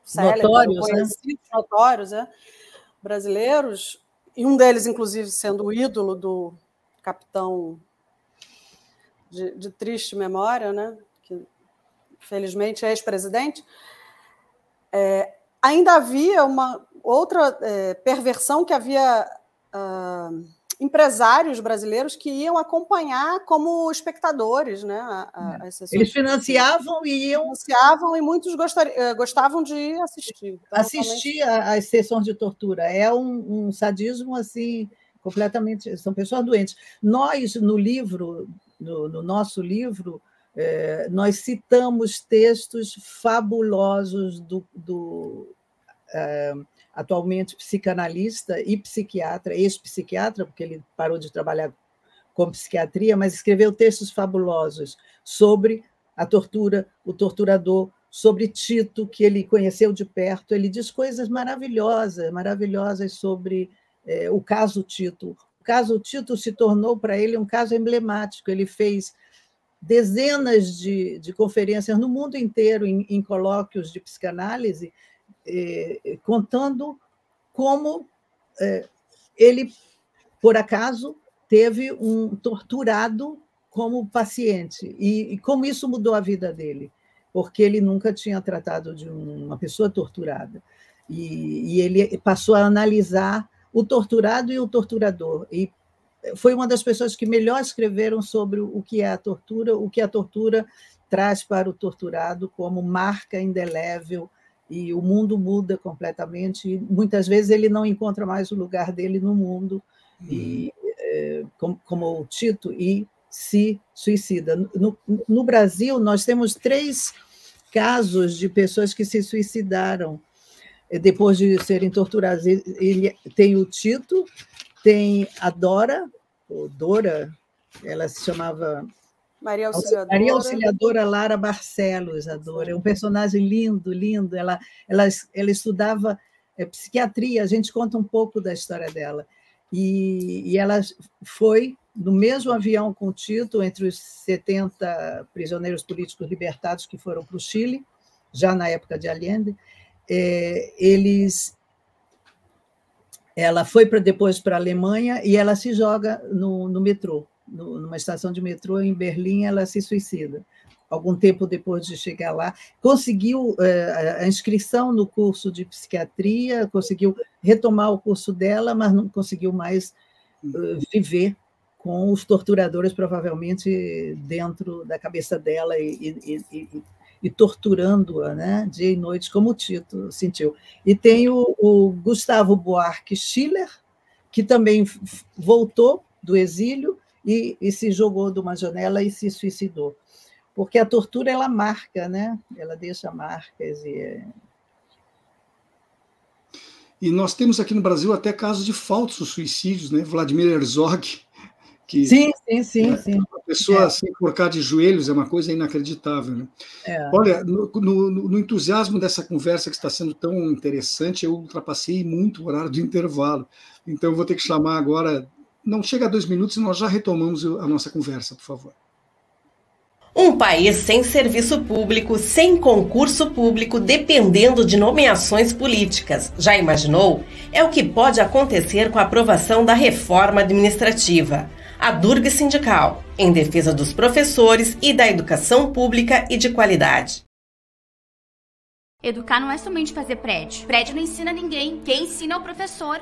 célebres, notórios, conhecidos, né? notórios, né? brasileiros, e um deles, inclusive, sendo o ídolo do capitão de, de triste memória, né? felizmente ex-presidente, é, ainda havia uma outra é, perversão que havia uh, empresários brasileiros que iam acompanhar como espectadores, né? A, a, é. Eles financiavam e iam financiavam e muitos gostar, eh, gostavam de assistir. Então, assistir às sessões de tortura é um, um sadismo assim completamente são pessoas doentes. Nós no livro, no, no nosso livro é, nós citamos textos fabulosos do, do é, atualmente psicanalista e psiquiatra, ex-psiquiatra, porque ele parou de trabalhar com psiquiatria, mas escreveu textos fabulosos sobre a tortura, o torturador, sobre Tito, que ele conheceu de perto. Ele diz coisas maravilhosas, maravilhosas sobre é, o caso Tito. O caso Tito se tornou para ele um caso emblemático. Ele fez dezenas de, de conferências no mundo inteiro, em, em colóquios de psicanálise, eh, contando como eh, ele, por acaso, teve um torturado como paciente, e, e, como isso mudou a vida dele, porque ele nunca tinha tratado de uma pessoa torturada. E, e ele passou a analisar o torturado e o torturador, e foi uma das pessoas que melhor escreveram sobre o que é a tortura, o que a tortura traz para o torturado como marca indelével e o mundo muda completamente e muitas vezes ele não encontra mais o lugar dele no mundo e é, como, como, o Tito e se suicida. No, no Brasil nós temos três casos de pessoas que se suicidaram eh, depois de serem torturadas. Ele tem o Tito, tem a Dora, ou Dora, ela se chamava Maria Auxiliadora. Maria Auxiliadora Lara Barcelos, a Dora. É um personagem lindo, lindo. Ela, ela, ela estudava é, psiquiatria, a gente conta um pouco da história dela. E, e ela foi no mesmo avião com o Tito, entre os 70 prisioneiros políticos libertados que foram para o Chile, já na época de Allende, é, eles ela foi para depois para a Alemanha e ela se joga no, no metrô, no, numa estação de metrô em Berlim, ela se suicida. Algum tempo depois de chegar lá, conseguiu é, a inscrição no curso de psiquiatria, conseguiu retomar o curso dela, mas não conseguiu mais uh, viver com os torturadores, provavelmente dentro da cabeça dela e, e, e, e torturando-a, né, dia e noite, como o Tito sentiu. E tem o, o Gustavo Buarque Schiller, que também voltou do exílio e, e, se jogou de uma janela e se suicidou. Porque a tortura ela marca, né? Ela deixa marcas e é e nós temos aqui no Brasil até casos de falsos suicídios, né? Vladimir Herzog, que sim, sim, sim, é, sim. Uma pessoa é. se enforcar de joelhos é uma coisa inacreditável. Né? É. Olha, no, no, no, entusiasmo dessa conversa que está sendo tão interessante, eu ultrapassei muito o horário do intervalo. Então, eu vou ter que chamar agora. Não chega a dois minutos e nós já retomamos a nossa conversa, por favor. Um país sem serviço público, sem concurso público, dependendo de nomeações políticas. Já imaginou? É o que pode acontecer com a aprovação da reforma administrativa. A Durga Sindical, em defesa dos professores e da educação pública e de qualidade. Educar não é somente fazer prédio. Prédio não ensina ninguém. Quem ensina é o professor.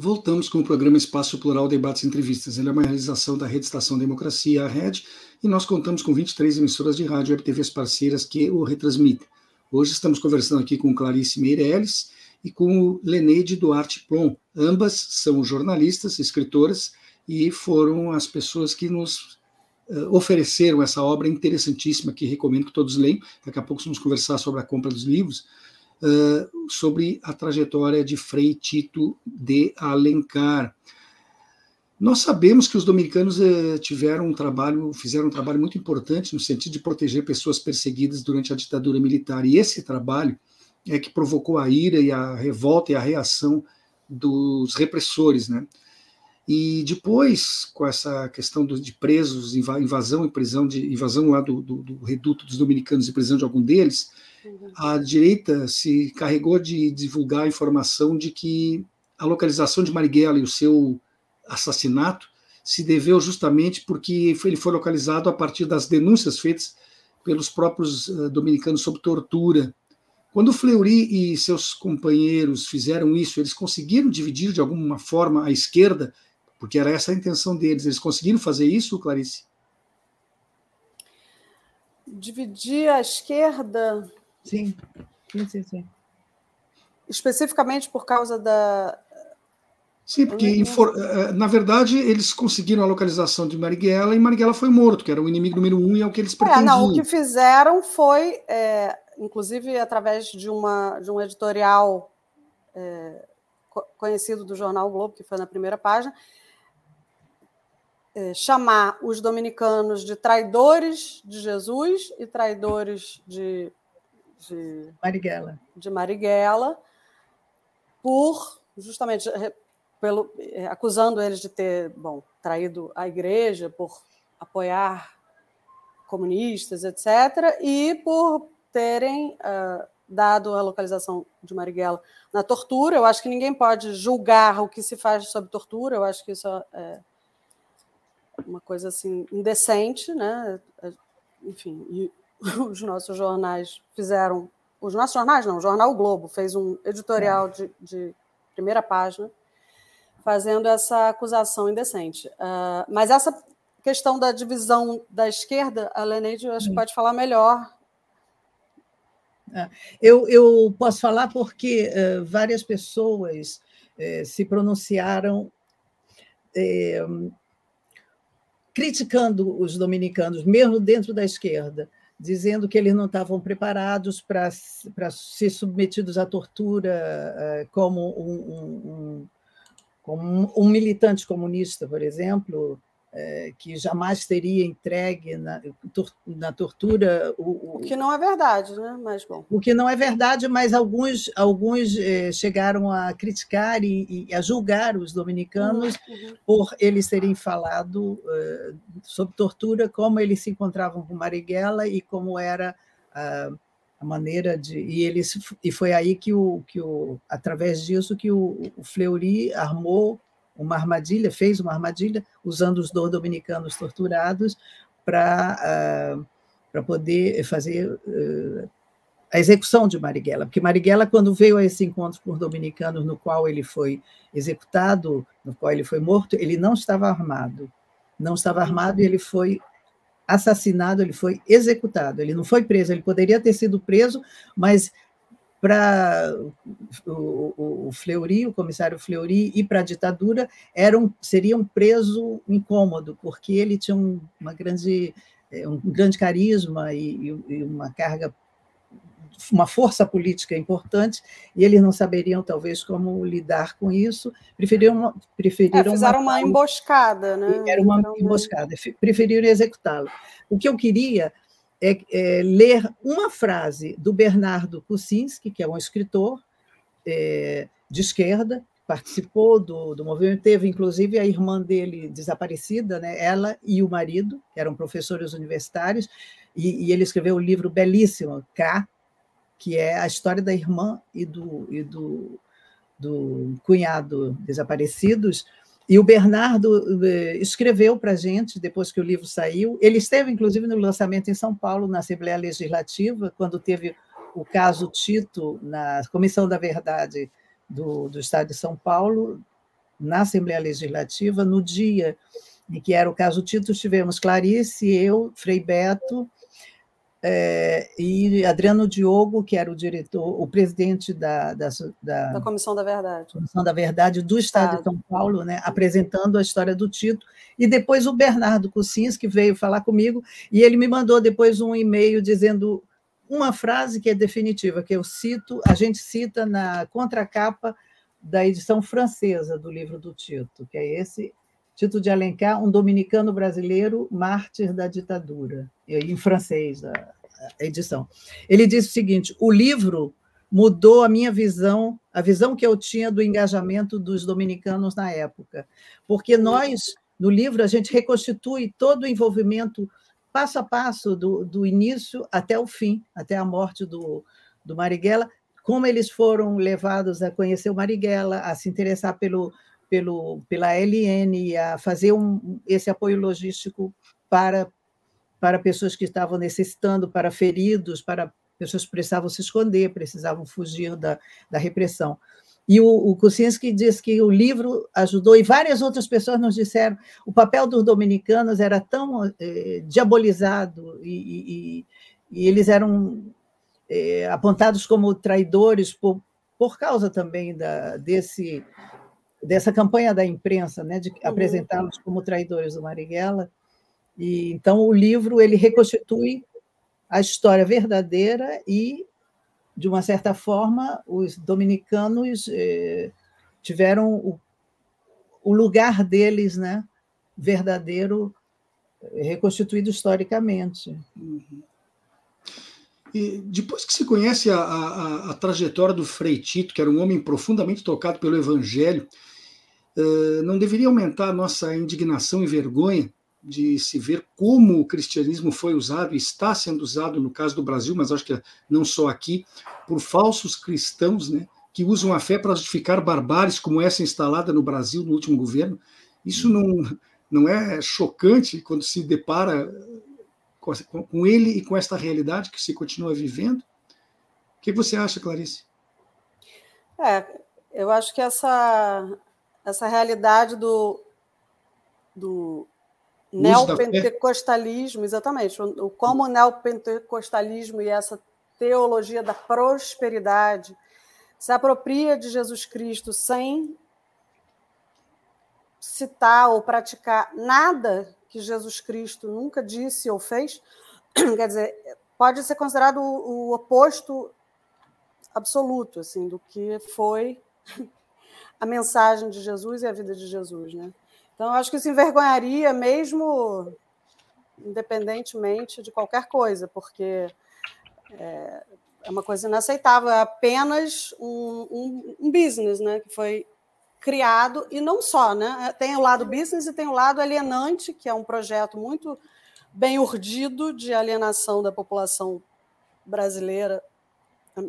Voltamos com o programa Espaço Plural Debates e Entrevistas. Ele é uma realização da Rede Estação Democracia, a Rede, e nós contamos com 23 emissoras de rádio e TVs parceiras que o retransmitem. Hoje estamos conversando aqui com Clarice Meirelles e com o Leneide Duarte Plon. Ambas são jornalistas, escritoras e foram as pessoas que nos uh, ofereceram essa obra interessantíssima que recomendo que todos leiam. Daqui a pouco vamos conversar sobre a compra dos livros uh, sobre a trajetória de Frei Tito de Alencar. Nós sabemos que os dominicanos uh, tiveram um trabalho, fizeram um trabalho muito importante no sentido de proteger pessoas perseguidas durante a ditadura militar, e esse trabalho é que provocou a ira e a revolta e a reação dos repressores, né? E depois, com essa questão do, de presos, invasão e prisão, de invasão lá do, do, do reduto dos dominicanos e prisão de algum deles, a direita se carregou de divulgar a informação de que a localização de Marighella e o seu assassinato se deveu justamente porque ele foi localizado a partir das denúncias feitas pelos próprios uh, dominicanos sobre tortura. Quando Fleury e seus companheiros fizeram isso, eles conseguiram dividir de alguma forma a esquerda porque era essa a intenção deles. Eles conseguiram fazer isso, Clarice? Dividir a esquerda. Sim, sim, sim. sim. Especificamente por causa da. Sim, porque eh, eh, na verdade eles conseguiram a localização de Marighella e Marighella foi morto, que era o inimigo número um e é o que eles pretendiam. É, não, o que fizeram foi, é, inclusive através de, uma, de um editorial é, conhecido do jornal o Globo, que foi na primeira página, chamar os dominicanos de traidores de Jesus e traidores de, de Marighella. De Marighella, por justamente pelo, é, acusando eles de ter bom, traído a igreja, por apoiar comunistas, etc., e por terem uh, dado a localização de Marighella na tortura. Eu acho que ninguém pode julgar o que se faz sobre tortura, eu acho que isso é, uma coisa assim indecente, né? Enfim, e (laughs) os nossos jornais fizeram, os nossos jornais não, o jornal o Globo fez um editorial de, de primeira página fazendo essa acusação indecente. Uh, mas essa questão da divisão da esquerda, a Leneide, eu acho que pode falar melhor. É, eu, eu posso falar porque uh, várias pessoas uh, se pronunciaram criticando os dominicanos, mesmo dentro da esquerda, dizendo que eles não estavam preparados para ser submetidos à tortura eh, como um, um, um, como um militante comunista, por exemplo, que jamais teria entregue na, na tortura o, o, que não é verdade, né? Mas bom. O que não é verdade, mas alguns alguns é, chegaram a criticar e, e, a julgar os dominicanos uhum, uhum. por eles terem falado uh, sobre tortura, como eles se encontravam com Marighella e como era a, a maneira de e eles e foi aí que o que o através disso que o, o Fleury armou uma armadilha, fez uma armadilha usando os dois dominicanos torturados para uh, para poder fazer uh, a execução de Marighella, porque Marighella, quando veio a esse encontro com os dominicanos, no qual ele foi executado, no qual ele foi morto, ele não estava armado, não estava armado e ele foi assassinado, ele foi executado, ele não foi preso, ele poderia ter sido preso, mas para o, o, o, Fleury, o comissário Fleury, e para a ditadura, era um, seria um preso incômodo, porque ele tinha um, uma grande, é, um grande carisma e, e, uma carga, uma força política importante, e eles não saberiam, talvez, como lidar com isso, preferiram... preferiram é, fizeram uma emboscada, né? Era uma emboscada, preferiram executá-lo. O que eu queria é, é, ler uma frase do Bernardo Kucinski, que é um escritor é, de esquerda, participou do, do movimento, teve inclusive a irmã dele desaparecida, né? ela e o marido, que eram professores universitários, e, e ele escreveu um livro belíssimo, K, que é a história da irmã e do, e do, do cunhado desaparecidos, e o Bernardo eh, escreveu para a gente, depois que o livro saiu. Ele esteve, inclusive, no lançamento em São Paulo, na Assembleia Legislativa, quando teve o caso Tito, na Comissão da Verdade do, do Estado de São Paulo, na Assembleia Legislativa, no dia em que era o caso Tito, tivemos Clarice, eu, Frei Beto, é, e Adriano Diogo, que era o diretor, o presidente da, da, da, da Comissão da Verdade. Comissão da Verdade do Estado, Estado. de São Paulo, né, apresentando a história do Tito, e depois o Bernardo Cussins, que veio falar comigo, e ele me mandou depois um e-mail dizendo uma frase que é definitiva, que eu cito, a gente cita na contracapa da edição francesa do livro do Tito, que é esse Tito de Alencar, um dominicano brasileiro, mártir da ditadura, em francês a edição. Ele diz o seguinte: o livro mudou a minha visão, a visão que eu tinha do engajamento dos dominicanos na época, porque nós no livro a gente reconstitui todo o envolvimento passo a passo do, do início até o fim, até a morte do, do Marighella, como eles foram levados a conhecer o Marighella, a se interessar pelo pelo, pela LN a fazer um, esse apoio logístico para, para pessoas que estavam necessitando, para feridos, para pessoas que precisavam se esconder, precisavam fugir da, da repressão. E o, o Kuczynski diz que o livro ajudou, e várias outras pessoas nos disseram, o papel dos dominicanos era tão eh, diabolizado e, e, e, eles eram eh, apontados como traidores por, por causa também da, desse dessa campanha da imprensa, né, de uhum. apresentá-los como traidores do Marighella. E então o livro ele reconstitui a história verdadeira e de uma certa forma os dominicanos eh, tiveram o, o, lugar deles, né, verdadeiro reconstituído historicamente. Uhum. E depois que se conhece a, a, a, trajetória do Frei Tito, que era um homem profundamente tocado pelo Evangelho, uh, não deveria aumentar a nossa indignação e vergonha de se ver como o cristianismo foi usado e está sendo usado no caso do Brasil, mas acho que não só aqui, por falsos cristãos, né, que usam a fé para justificar barbáries como essa instalada no Brasil no último governo. Isso não, não é chocante quando se depara com, com ele e com esta realidade que se continua vivendo? O que você acha, Clarice? É, eu acho que essa, essa realidade do, do neopentecostalismo, exatamente, o, como o neopentecostalismo e essa teologia da prosperidade se apropria de Jesus Cristo sem citar ou praticar nada que Jesus Cristo nunca disse ou fez, (clears throat) quer dizer, pode ser considerado o, oposto absoluto assim do que foi (laughs) a mensagem de Jesus e a vida de Jesus, né? Então, acho que isso envergonharia mesmo independentemente de qualquer coisa, porque é, é uma coisa inaceitável, é apenas um, um, um, business, né, que foi criado e não só, né? Tem o lado business e tem o lado alienante, que é um projeto muito bem urdido de alienação da população brasileira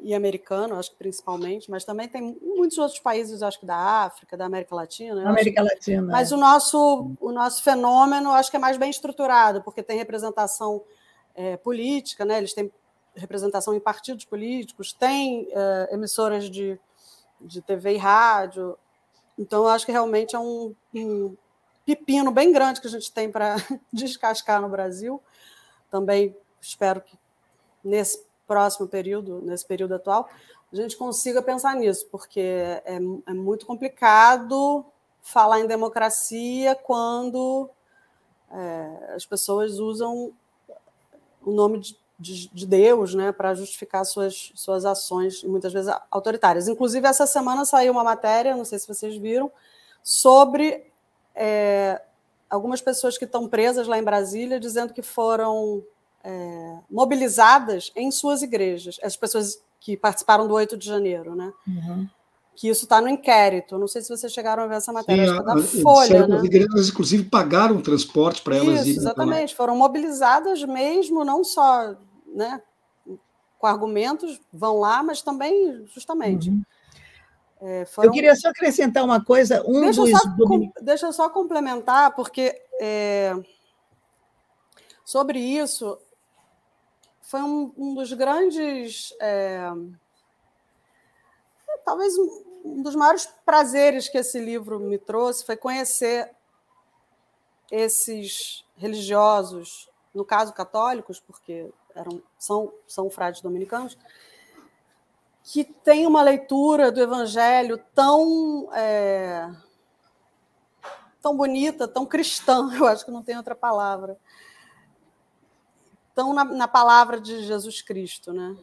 e americano, acho que principalmente, mas também tem muitos outros países, acho que da África, da América Latina. América acho, Latina. Mas é. o, nosso, o nosso fenômeno, acho que é mais bem estruturado, porque tem representação é, política, né? eles têm representação em partidos políticos, tem é, emissoras de, de TV e rádio. Então, acho que realmente é um, um pepino bem grande que a gente tem para (laughs) descascar no Brasil. Também espero que nesse próximo período, nesse período atual, a gente consiga pensar nisso, porque é, é muito complicado falar em democracia quando é, as pessoas usam o nome de, de, de Deus né, para justificar suas, suas ações, muitas vezes autoritárias. Inclusive, essa semana saiu uma matéria, não sei se vocês viram, sobre é, algumas pessoas que estão presas lá em Brasília, dizendo que foram é, mobilizadas em suas igrejas, as pessoas que participaram do 8 de janeiro, né? Uhum. Que isso está no inquérito. Não sei se vocês chegaram a ver essa matéria. Sim, a, da Folha, né? As igrejas, inclusive, pagaram transporte para elas irem. Exatamente. Foram mobilizadas mesmo, não só né, com argumentos, vão lá, mas também, justamente. Uhum. É, foram... Eu queria só acrescentar uma coisa. Um deixa, dos... eu só, com, deixa eu só complementar, porque é, sobre isso, foi um, um dos grandes. É, talvez um dos maiores prazeres que esse livro me trouxe foi conhecer esses religiosos, no caso católicos, porque eram, são, são frades dominicanos, que têm uma leitura do Evangelho tão é, tão bonita, tão cristã, (laughs) eu acho que não tem outra palavra, estão na, na palavra de Jesus Cristo, né?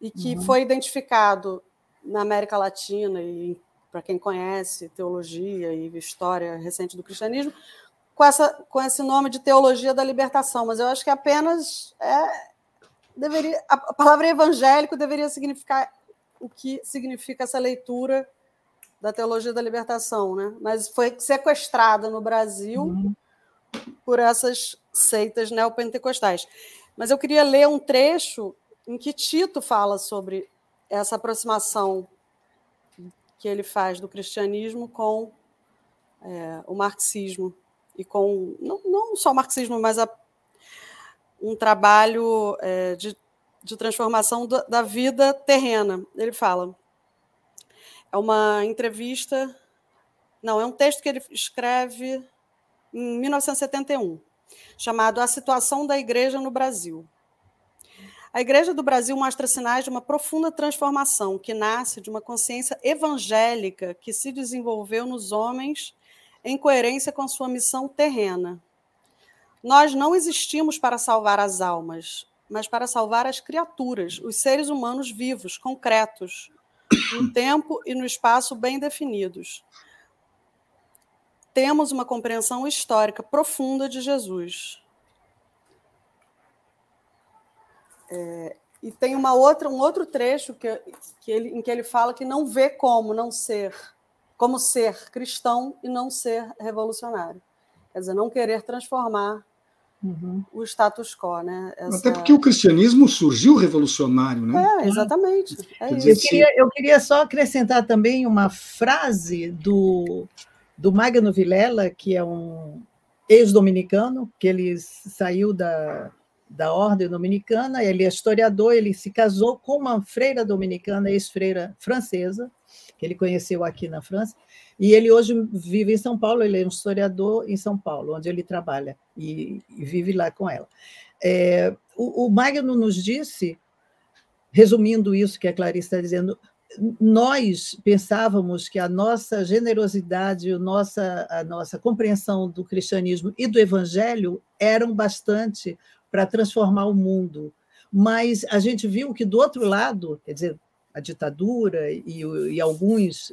E que uhum. foi identificado na América Latina e para quem conhece teologia e história recente do cristianismo, com, essa, com esse nome de teologia da libertação, mas eu acho que apenas é, deveria a palavra evangélico deveria significar o que significa essa leitura da teologia da libertação, né? Mas foi sequestrada no Brasil uhum. por essas seitas neopentecostais. Mas eu queria ler um trecho em que Tito fala sobre essa aproximação que ele faz do cristianismo com é, o marxismo e com não, não só o marxismo, mas a, um trabalho é, de, de transformação da, da vida terrena. Ele fala. É uma entrevista. Não, é um texto que ele escreve em 1971 chamado A Situação da Igreja no Brasil. A Igreja do Brasil mostra sinais de uma profunda transformação que nasce de uma consciência evangélica que se desenvolveu nos homens em coerência com sua missão terrena. Nós não existimos para salvar as almas, mas para salvar as criaturas, os seres humanos vivos, concretos, no tempo e no espaço bem definidos temos uma compreensão histórica profunda de Jesus. É, e tem uma outra, um outro trecho que, que ele, em que ele fala que não vê como não ser, como ser cristão e não ser revolucionário. Quer dizer, não querer transformar uhum. o status quo, né? Essa... Até porque o cristianismo surgiu revolucionário, né? É, exatamente. É eu, queria, eu queria só acrescentar também uma frase do do Magno Vilela, que é um ex-dominicano, que ele saiu da, da ordem dominicana, ele é historiador, ele se casou com uma freira dominicana, ex-freira francesa, que ele conheceu aqui na França, e ele hoje vive em São Paulo, ele é um historiador em São Paulo, onde ele trabalha, e, e vive lá com ela. É, o, o Magno nos disse, resumindo isso que a Clarice está dizendo, nós pensávamos que a nossa generosidade, a nossa, a nossa compreensão do cristianismo e do evangelho eram bastante para transformar o mundo. mas a gente viu que do outro lado, quer dizer, a ditadura e, e, alguns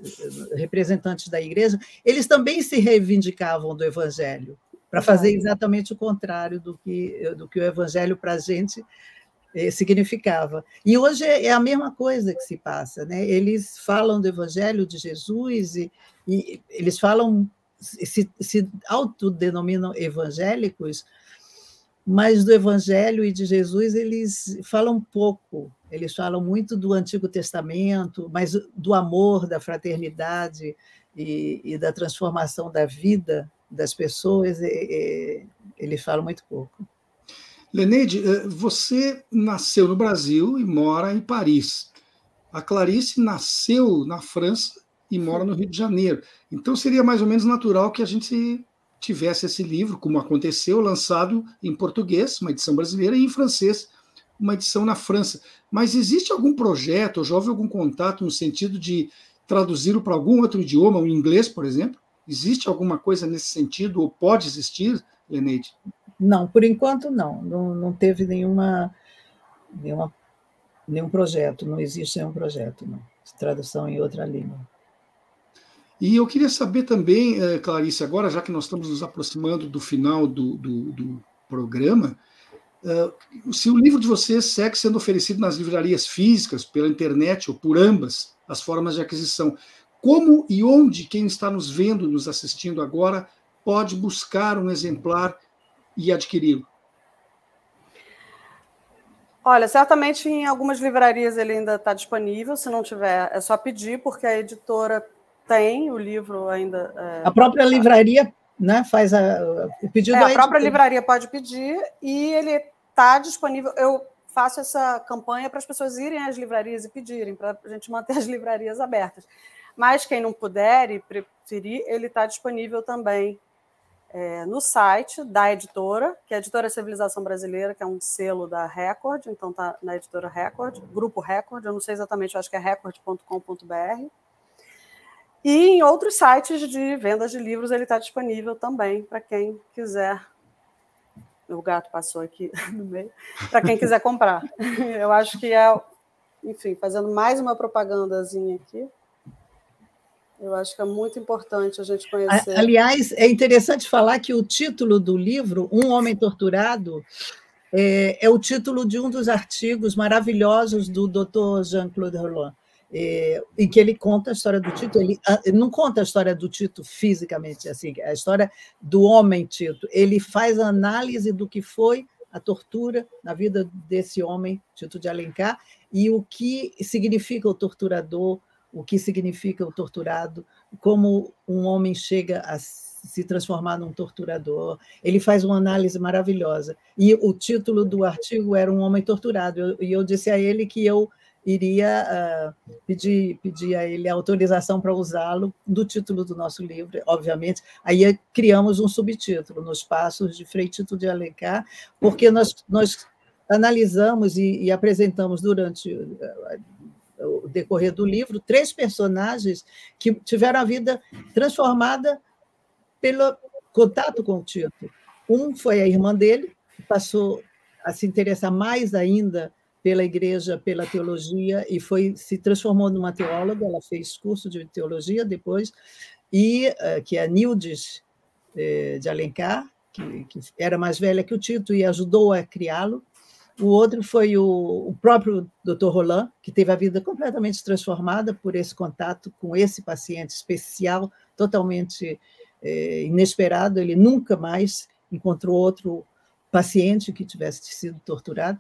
representantes da igreja, eles também se reivindicavam do evangelho, para fazer exatamente o contrário do que, do que o evangelho para a gente eh, significava. E hoje é a mesma coisa que se passa. Né? Eles falam do evangelho de Jesus e, e eles falam, se, se autodenominam evangélicos, mas do Evangelho e de Jesus eles falam pouco. Eles falam muito do Antigo Testamento, mas do amor, da fraternidade e, e da transformação da vida das pessoas, e, e, muito pouco. Leneide, eh, você nasceu no Brasil e mora em Paris. A Clarice nasceu na França e mora no Rio de Janeiro. Então seria mais ou menos natural que a gente tivesse esse livro, como aconteceu, lançado em português, uma edição brasileira, e em francês, uma edição na França. Mas existe algum projeto, ou já houve algum contato no sentido de traduzi-lo para algum outro idioma, o inglês, por exemplo? Existe alguma coisa nesse sentido, ou pode existir, Leneide? Não, por enquanto não. Não, não teve nenhuma, nenhuma, nenhum projeto, não existe nenhum projeto não, de tradução em outra língua. E eu queria saber também, eh, Clarice, agora, já que nós estamos nos aproximando do final do, do, do programa, eh, se o livro de vocês segue sendo oferecido nas livrarias físicas, pela internet ou por ambas as formas de aquisição, como e onde quem está nos vendo, nos assistindo agora, pode buscar um exemplar e adquiri-lo? Olha, certamente em algumas livrarias ele ainda está disponível. Se não tiver, é só pedir, porque a editora tem o livro ainda. É, a própria tá. livraria né, faz a, o pedido. É, a própria livraria pode pedir e ele está disponível. Eu faço essa campanha para as pessoas irem às livrarias e pedirem, para a gente manter as livrarias abertas. Mas quem não puder e preferir, ele está disponível também é, no site da editora, que é a Editora Civilização Brasileira, que é um selo da Record, então está na editora Record, Grupo Record, eu não sei exatamente, acho que é record.com.br. E em outros sites de vendas de livros ele está disponível também para quem quiser. O gato passou aqui (laughs) no meio. Para quem quiser comprar. (laughs) Eu acho que é, enfim, fazendo mais uma propagandazinha aqui. Eu acho que é muito importante a gente conhecer. Aliás, é interessante falar que o título do livro, Um Homem Torturado, é, é o título de um dos artigos maravilhosos do Dr. Jean-Claude Roland é, em que ele conta a história do Tito. Ele, ele, não conta a história do Tito fisicamente, assim, a história do homem Tito. Ele faz análise do que foi a tortura na vida desse homem, Tito de Alencar, e o que significa o torturador, o que significa o torturado, como um homem chega a se transformar num torturador. Ele faz uma análise maravilhosa. E o título do artigo era Um Homem Torturado. E eu, eu disse a ele que eu iria uh, pedir, pedir a ele autorização para usá-lo do título do nosso livro, obviamente. Aí criamos um subtítulo, Nos Passos de Frei Tito de Alencar, porque nós, nós analisamos e, e apresentamos durante uh, o decorrer do livro três personagens que tiveram a vida transformada pelo contato com o Tito. Um foi a irmã dele, que passou a se interessar mais ainda pela igreja, pela teologia, e foi se transformou numa teóloga, ela fez curso de teologia depois, e uh, que é a Nildes eh, de Alencar, que, que, era mais velha que o Tito e ajudou a criá-lo. O outro foi o, o próprio Dr. Roland, que teve a vida completamente transformada por esse contato com esse paciente especial, totalmente eh, inesperado. Ele nunca mais encontrou outro paciente que tivesse sido torturado.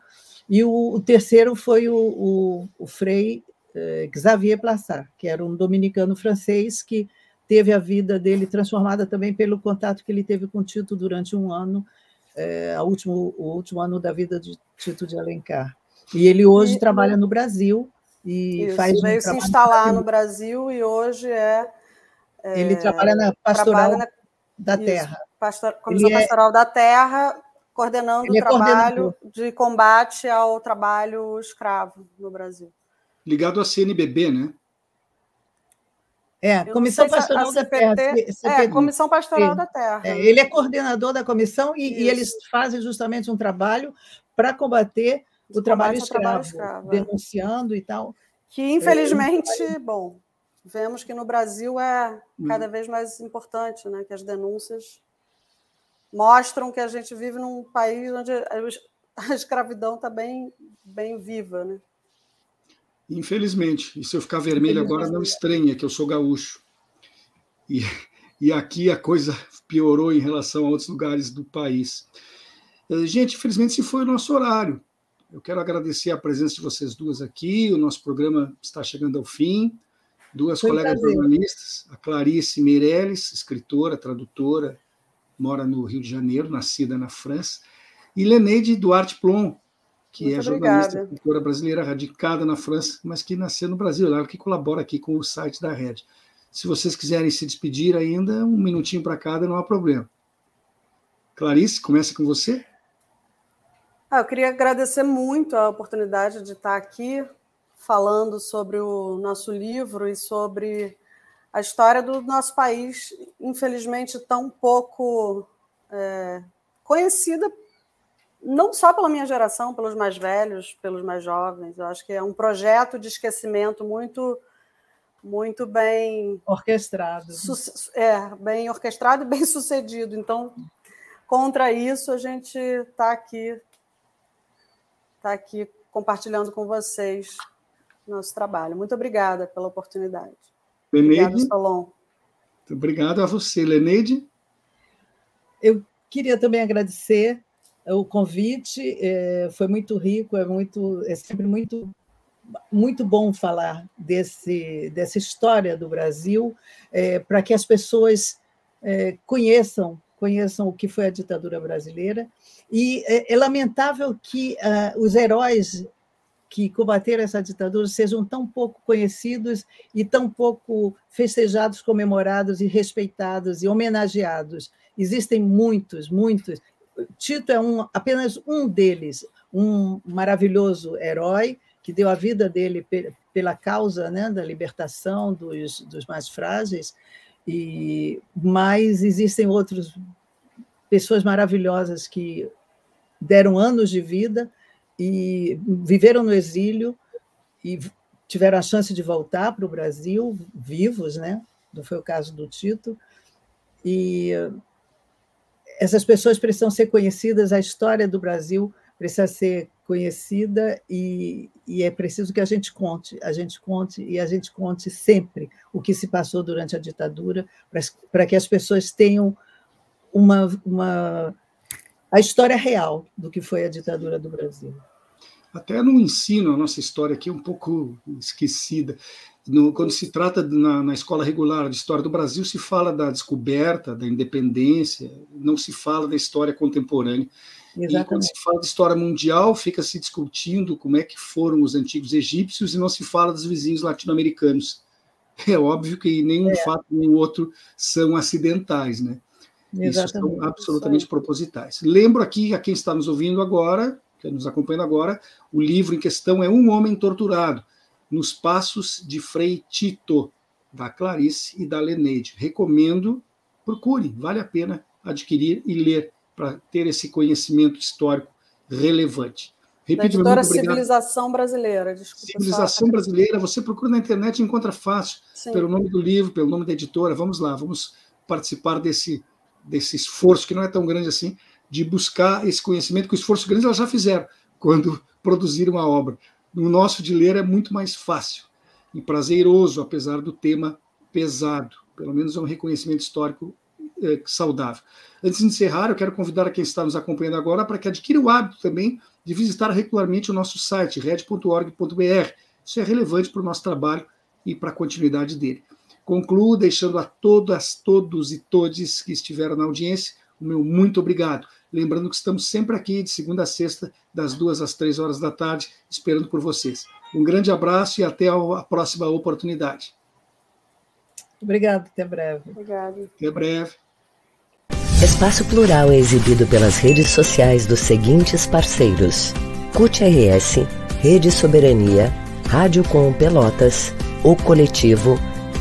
E o, o terceiro foi o, o, o Frei eh, Xavier Plassard, que era um dominicano francês que teve a vida dele transformada também pelo contato que ele teve com Tito durante um ano, eh, último, o último ano da vida de Tito de Alencar. E ele hoje e, trabalha no Brasil e isso, faz. Veio um se instalar no Brasil e hoje é. é ele trabalha na Pastoral trabalha na, da isso, Terra. Pastor, Comissão ele Pastoral é, da Terra, coordenando o é trabalho de combate ao trabalho escravo no Brasil. Ligado à CNBB, né? É, Comissão Pastoral da Terra. É, Comissão Pastoral da Terra. É, ele é coordenador da comissão e, e, eles fazem justamente um trabalho para combater o trabalho escravo, trabalho escravo, é. denunciando e tal. Que, infelizmente, é, bom, vemos que no Brasil é cada hum. vez mais importante, né? que as denúncias mostram que a gente vive num país onde a (laughs) escravidão está bem, bem viva. Né? Infelizmente. E se eu ficar vermelho agora, não estranha, que eu sou gaúcho. E, (laughs) e aqui a coisa piorou em relação a outros lugares do país. Eh, gente, infelizmente, esse foi o nosso horário. Eu quero agradecer a presença de vocês duas aqui. O nosso programa está chegando ao fim. Duas foi colegas prazer. jornalistas, a Clarice Meirelles, escritora, tradutora, mora no Rio de Janeiro, nascida na França, e Leneide Duarte Plon, que Muito é jornalista, escritora brasileira radicada na França, mas que nasceu no Brasil, ela que colabora aqui com o site da Rede. Se vocês quiserem se despedir ainda, um minutinho para cada, não há problema. Clarice, começa com você. Ah, eu queria agradecer muito a oportunidade de estar aqui falando sobre o nosso livro e sobre a história do nosso país, infelizmente tão pouco é, conhecida, não só pela minha geração, pelos mais velhos, pelos mais jovens. Eu acho que é um projeto de esquecimento muito muito bem orquestrado. É, bem orquestrado e bem (laughs) sucedido. Então, contra isso, a gente está aqui tá aqui compartilhando com vocês nosso trabalho. Muito obrigada pela oportunidade. Leneide. Obrigado, obrigado a você, Leneide. Eu queria também agradecer o convite, é, foi muito rico, é muito, é sempre muito muito bom falar desse, dessa história do Brasil, é, para que as pessoas é, conheçam conheçam o que foi a ditadura brasileira. E é, é lamentável que uh, os heróis que combateram essa ditadura sejam tão pouco conhecidos e tão pouco festejados, comemorados e respeitados e homenageados. Existem muitos, muitos. Tito é um, apenas um deles, um maravilhoso herói que deu a vida dele pela causa né, da libertação dos, dos mais frágeis, e mas existem outras pessoas maravilhosas que deram anos de vida e viveram no exílio e tiveram a chance de voltar para o Brasil vivos, né? Não foi o caso do Tito. E essas pessoas precisam ser conhecidas, a história do Brasil precisa ser conhecida e, e, é preciso que a gente conte, a gente conte e a gente conte sempre o que se passou durante a ditadura, para que as pessoas tenham uma, uma a história real do que foi a ditadura do Brasil. Até no ensino, a nossa história aqui é um pouco esquecida. No, quando se trata de, na, na, escola regular de história do Brasil, se fala da descoberta, da independência, não se fala da história contemporânea. Exatamente. E quando se fala de história mundial, fica se discutindo como é que foram os antigos egípcios e não se fala dos vizinhos latino-americanos. É óbvio que nenhum é. fato nem outro são acidentais, né? Exatamente. Isso são absolutamente propositais. Lembro aqui a quem está nos ouvindo agora, que nos acompanha agora, o livro em questão é Um Homem Torturado, nos Passos de Frei Tito, da Clarice e da Leneide. Recomendo, procure, vale a pena adquirir e ler para ter esse conhecimento histórico relevante. Repito, da editora Civilização Brasileira. Desculpa, Civilização Brasileira, você procura na internet e encontra fácil, Sim. pelo nome do livro, pelo nome da editora. Vamos lá, vamos participar desse, desse esforço, que não é tão grande assim, de buscar esse conhecimento, que o esforço grande elas já fizeram quando (laughs) produziram a obra. No nosso de ler é muito mais fácil e prazeroso, apesar do tema pesado. Pelo menos é um reconhecimento histórico é, saudável. Antes de encerrar, eu quero convidar a quem está nos acompanhando agora para que adquira o hábito também de visitar regularmente o nosso site, red.org.br. Isso é relevante para o nosso trabalho e para a continuidade dele. Concluo deixando a todas, todos e todes que estiveram na audiência o meu muito obrigado. Lembrando que estamos sempre aqui de segunda a sexta, das duas às três horas da tarde, esperando por vocês. Um grande abraço e até a próxima oportunidade. Obrigado, até breve. Obrigado. Até breve. Espaço Plural é exibido pelas redes sociais dos seguintes parceiros: CUT RS, Rede Soberania, Rádio Com Pelotas, O Coletivo,